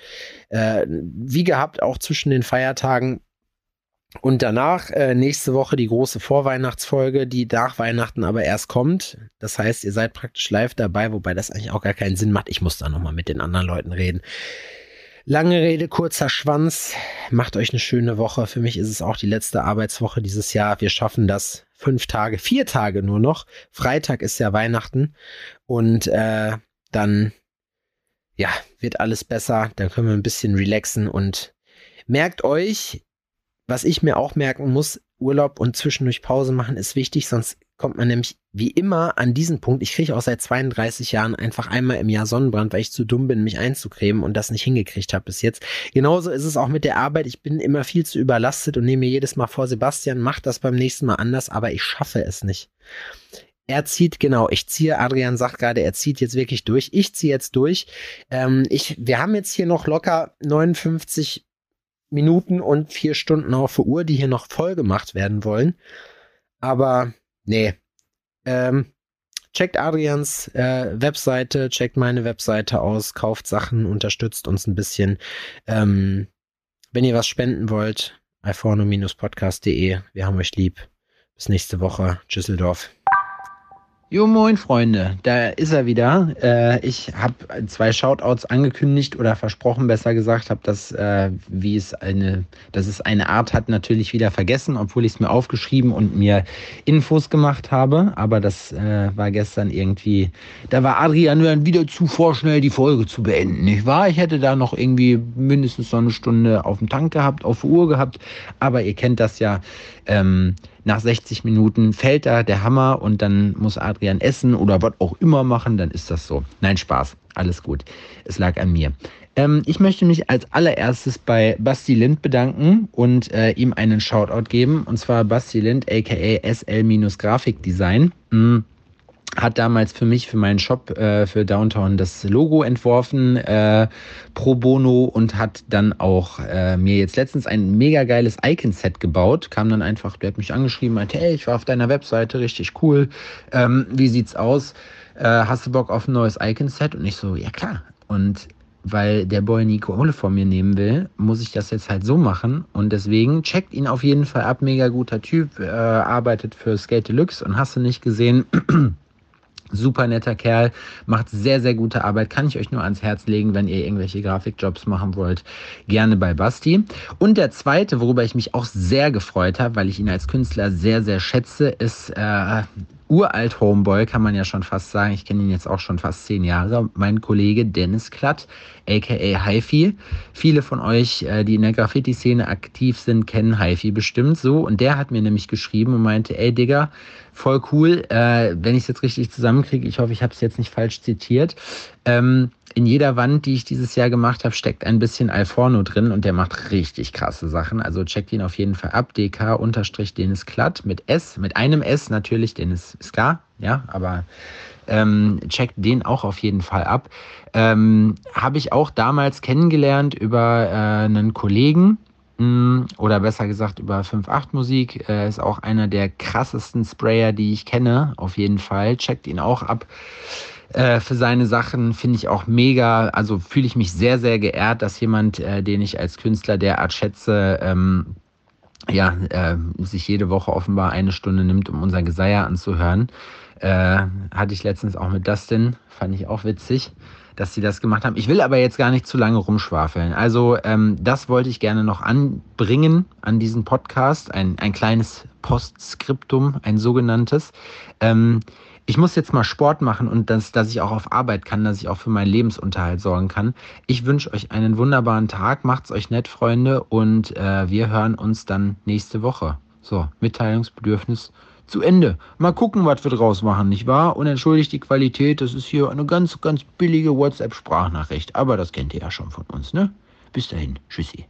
äh, wie gehabt, auch zwischen den Feiertagen. Und danach, äh, nächste Woche die große Vorweihnachtsfolge, die nach Weihnachten aber erst kommt. Das heißt, ihr seid praktisch live dabei, wobei das eigentlich auch gar keinen Sinn macht. Ich muss da nochmal mit den anderen Leuten reden. Lange Rede, kurzer Schwanz. Macht euch eine schöne Woche. Für mich ist es auch die letzte Arbeitswoche dieses Jahr. Wir schaffen das. Fünf Tage, vier Tage nur noch. Freitag ist ja Weihnachten. Und äh, dann, ja, wird alles besser. Dann können wir ein bisschen relaxen und merkt euch, was ich mir auch merken muss, Urlaub und zwischendurch Pause machen ist wichtig, sonst kommt man nämlich wie immer an diesen Punkt. Ich kriege auch seit 32 Jahren einfach einmal im Jahr Sonnenbrand, weil ich zu dumm bin, mich einzucremen und das nicht hingekriegt habe bis jetzt. Genauso ist es auch mit der Arbeit. Ich bin immer viel zu überlastet und nehme mir jedes Mal vor, Sebastian, mach das beim nächsten Mal anders, aber ich schaffe es nicht. Er zieht, genau, ich ziehe, Adrian sagt gerade, er zieht jetzt wirklich durch. Ich ziehe jetzt durch. Ähm, ich, wir haben jetzt hier noch locker 59 Minuten und vier Stunden auf der Uhr, die hier noch voll gemacht werden wollen. Aber nee. Ähm, checkt Adrians äh, Webseite, checkt meine Webseite aus, kauft Sachen, unterstützt uns ein bisschen. Ähm, wenn ihr was spenden wollt, iphone-podcast.de. Wir haben euch lieb. Bis nächste Woche. Tschüsseldorf. Jo, moin Freunde, da ist er wieder. Äh, ich habe zwei Shoutouts angekündigt oder versprochen, besser gesagt, habe das, äh, wie es eine, dass es eine Art hat, natürlich wieder vergessen, obwohl ich es mir aufgeschrieben und mir Infos gemacht habe. Aber das äh, war gestern irgendwie, da war Adrian wieder zu vorschnell, die Folge zu beenden, nicht wahr? Ich hätte da noch irgendwie mindestens so eine Stunde auf dem Tank gehabt, auf Uhr gehabt. Aber ihr kennt das ja. Ähm, nach 60 Minuten fällt da der Hammer und dann muss Adrian essen oder was auch immer machen, dann ist das so. Nein, Spaß. Alles gut. Es lag an mir. Ähm, ich möchte mich als allererstes bei Basti Lind bedanken und äh, ihm einen Shoutout geben. Und zwar Basti Lind, aka SL-Grafikdesign. Mhm hat damals für mich, für meinen Shop, äh, für Downtown das Logo entworfen, äh, pro bono und hat dann auch äh, mir jetzt letztens ein mega geiles Icon-Set gebaut. Kam dann einfach, der hat mich angeschrieben, meinte, hey, ich war auf deiner Webseite, richtig cool. Ähm, wie sieht's aus? Äh, hast du Bock auf ein neues Icon-Set? Und ich so, ja klar. Und weil der Boy Nico Ole von mir nehmen will, muss ich das jetzt halt so machen. Und deswegen checkt ihn auf jeden Fall ab. Mega guter Typ, äh, arbeitet für Skate Deluxe und hast du nicht gesehen. Super netter Kerl, macht sehr, sehr gute Arbeit. Kann ich euch nur ans Herz legen, wenn ihr irgendwelche Grafikjobs machen wollt. Gerne bei Basti. Und der zweite, worüber ich mich auch sehr gefreut habe, weil ich ihn als Künstler sehr, sehr schätze, ist äh, uralt Homeboy, kann man ja schon fast sagen. Ich kenne ihn jetzt auch schon fast zehn Jahre. Mein Kollege Dennis Klatt, aka Haifi. Viele von euch, äh, die in der Graffiti-Szene aktiv sind, kennen Haifi bestimmt so. Und der hat mir nämlich geschrieben und meinte, ey Digga, voll cool, äh, wenn ich es jetzt richtig zusammenkriege. Ich hoffe, ich habe es jetzt nicht falsch zitiert. Ähm, in jeder Wand, die ich dieses Jahr gemacht habe, steckt ein bisschen Alforno drin und der macht richtig krasse Sachen. Also checkt ihn auf jeden Fall ab. DK unterstrich Dennis Klatt mit S, mit einem S natürlich, Dennis Ska, ja, aber ähm, checkt den auch auf jeden Fall ab. Ähm, habe ich auch damals kennengelernt über äh, einen Kollegen, oder besser gesagt über 5.8 Musik. Er ist auch einer der krassesten Sprayer, die ich kenne, auf jeden Fall. Checkt ihn auch ab äh, für seine Sachen. Finde ich auch mega. Also fühle ich mich sehr, sehr geehrt, dass jemand, äh, den ich als Künstler derart schätze, ähm, ja, äh, sich jede Woche offenbar eine Stunde nimmt, um unser Geseier anzuhören. Äh, hatte ich letztens auch mit Dustin, fand ich auch witzig, dass sie das gemacht haben. Ich will aber jetzt gar nicht zu lange rumschwafeln. Also ähm, das wollte ich gerne noch anbringen an diesen Podcast, ein, ein kleines Postskriptum, ein sogenanntes. Ähm, ich muss jetzt mal Sport machen und das, dass ich auch auf Arbeit kann, dass ich auch für meinen Lebensunterhalt sorgen kann. Ich wünsche euch einen wunderbaren Tag, macht's euch nett, Freunde, und äh, wir hören uns dann nächste Woche. So, Mitteilungsbedürfnis zu Ende. Mal gucken, was wir draus machen, nicht wahr? Und entschuldigt die Qualität, das ist hier eine ganz, ganz billige WhatsApp-Sprachnachricht. Aber das kennt ihr ja schon von uns, ne? Bis dahin, tschüssi.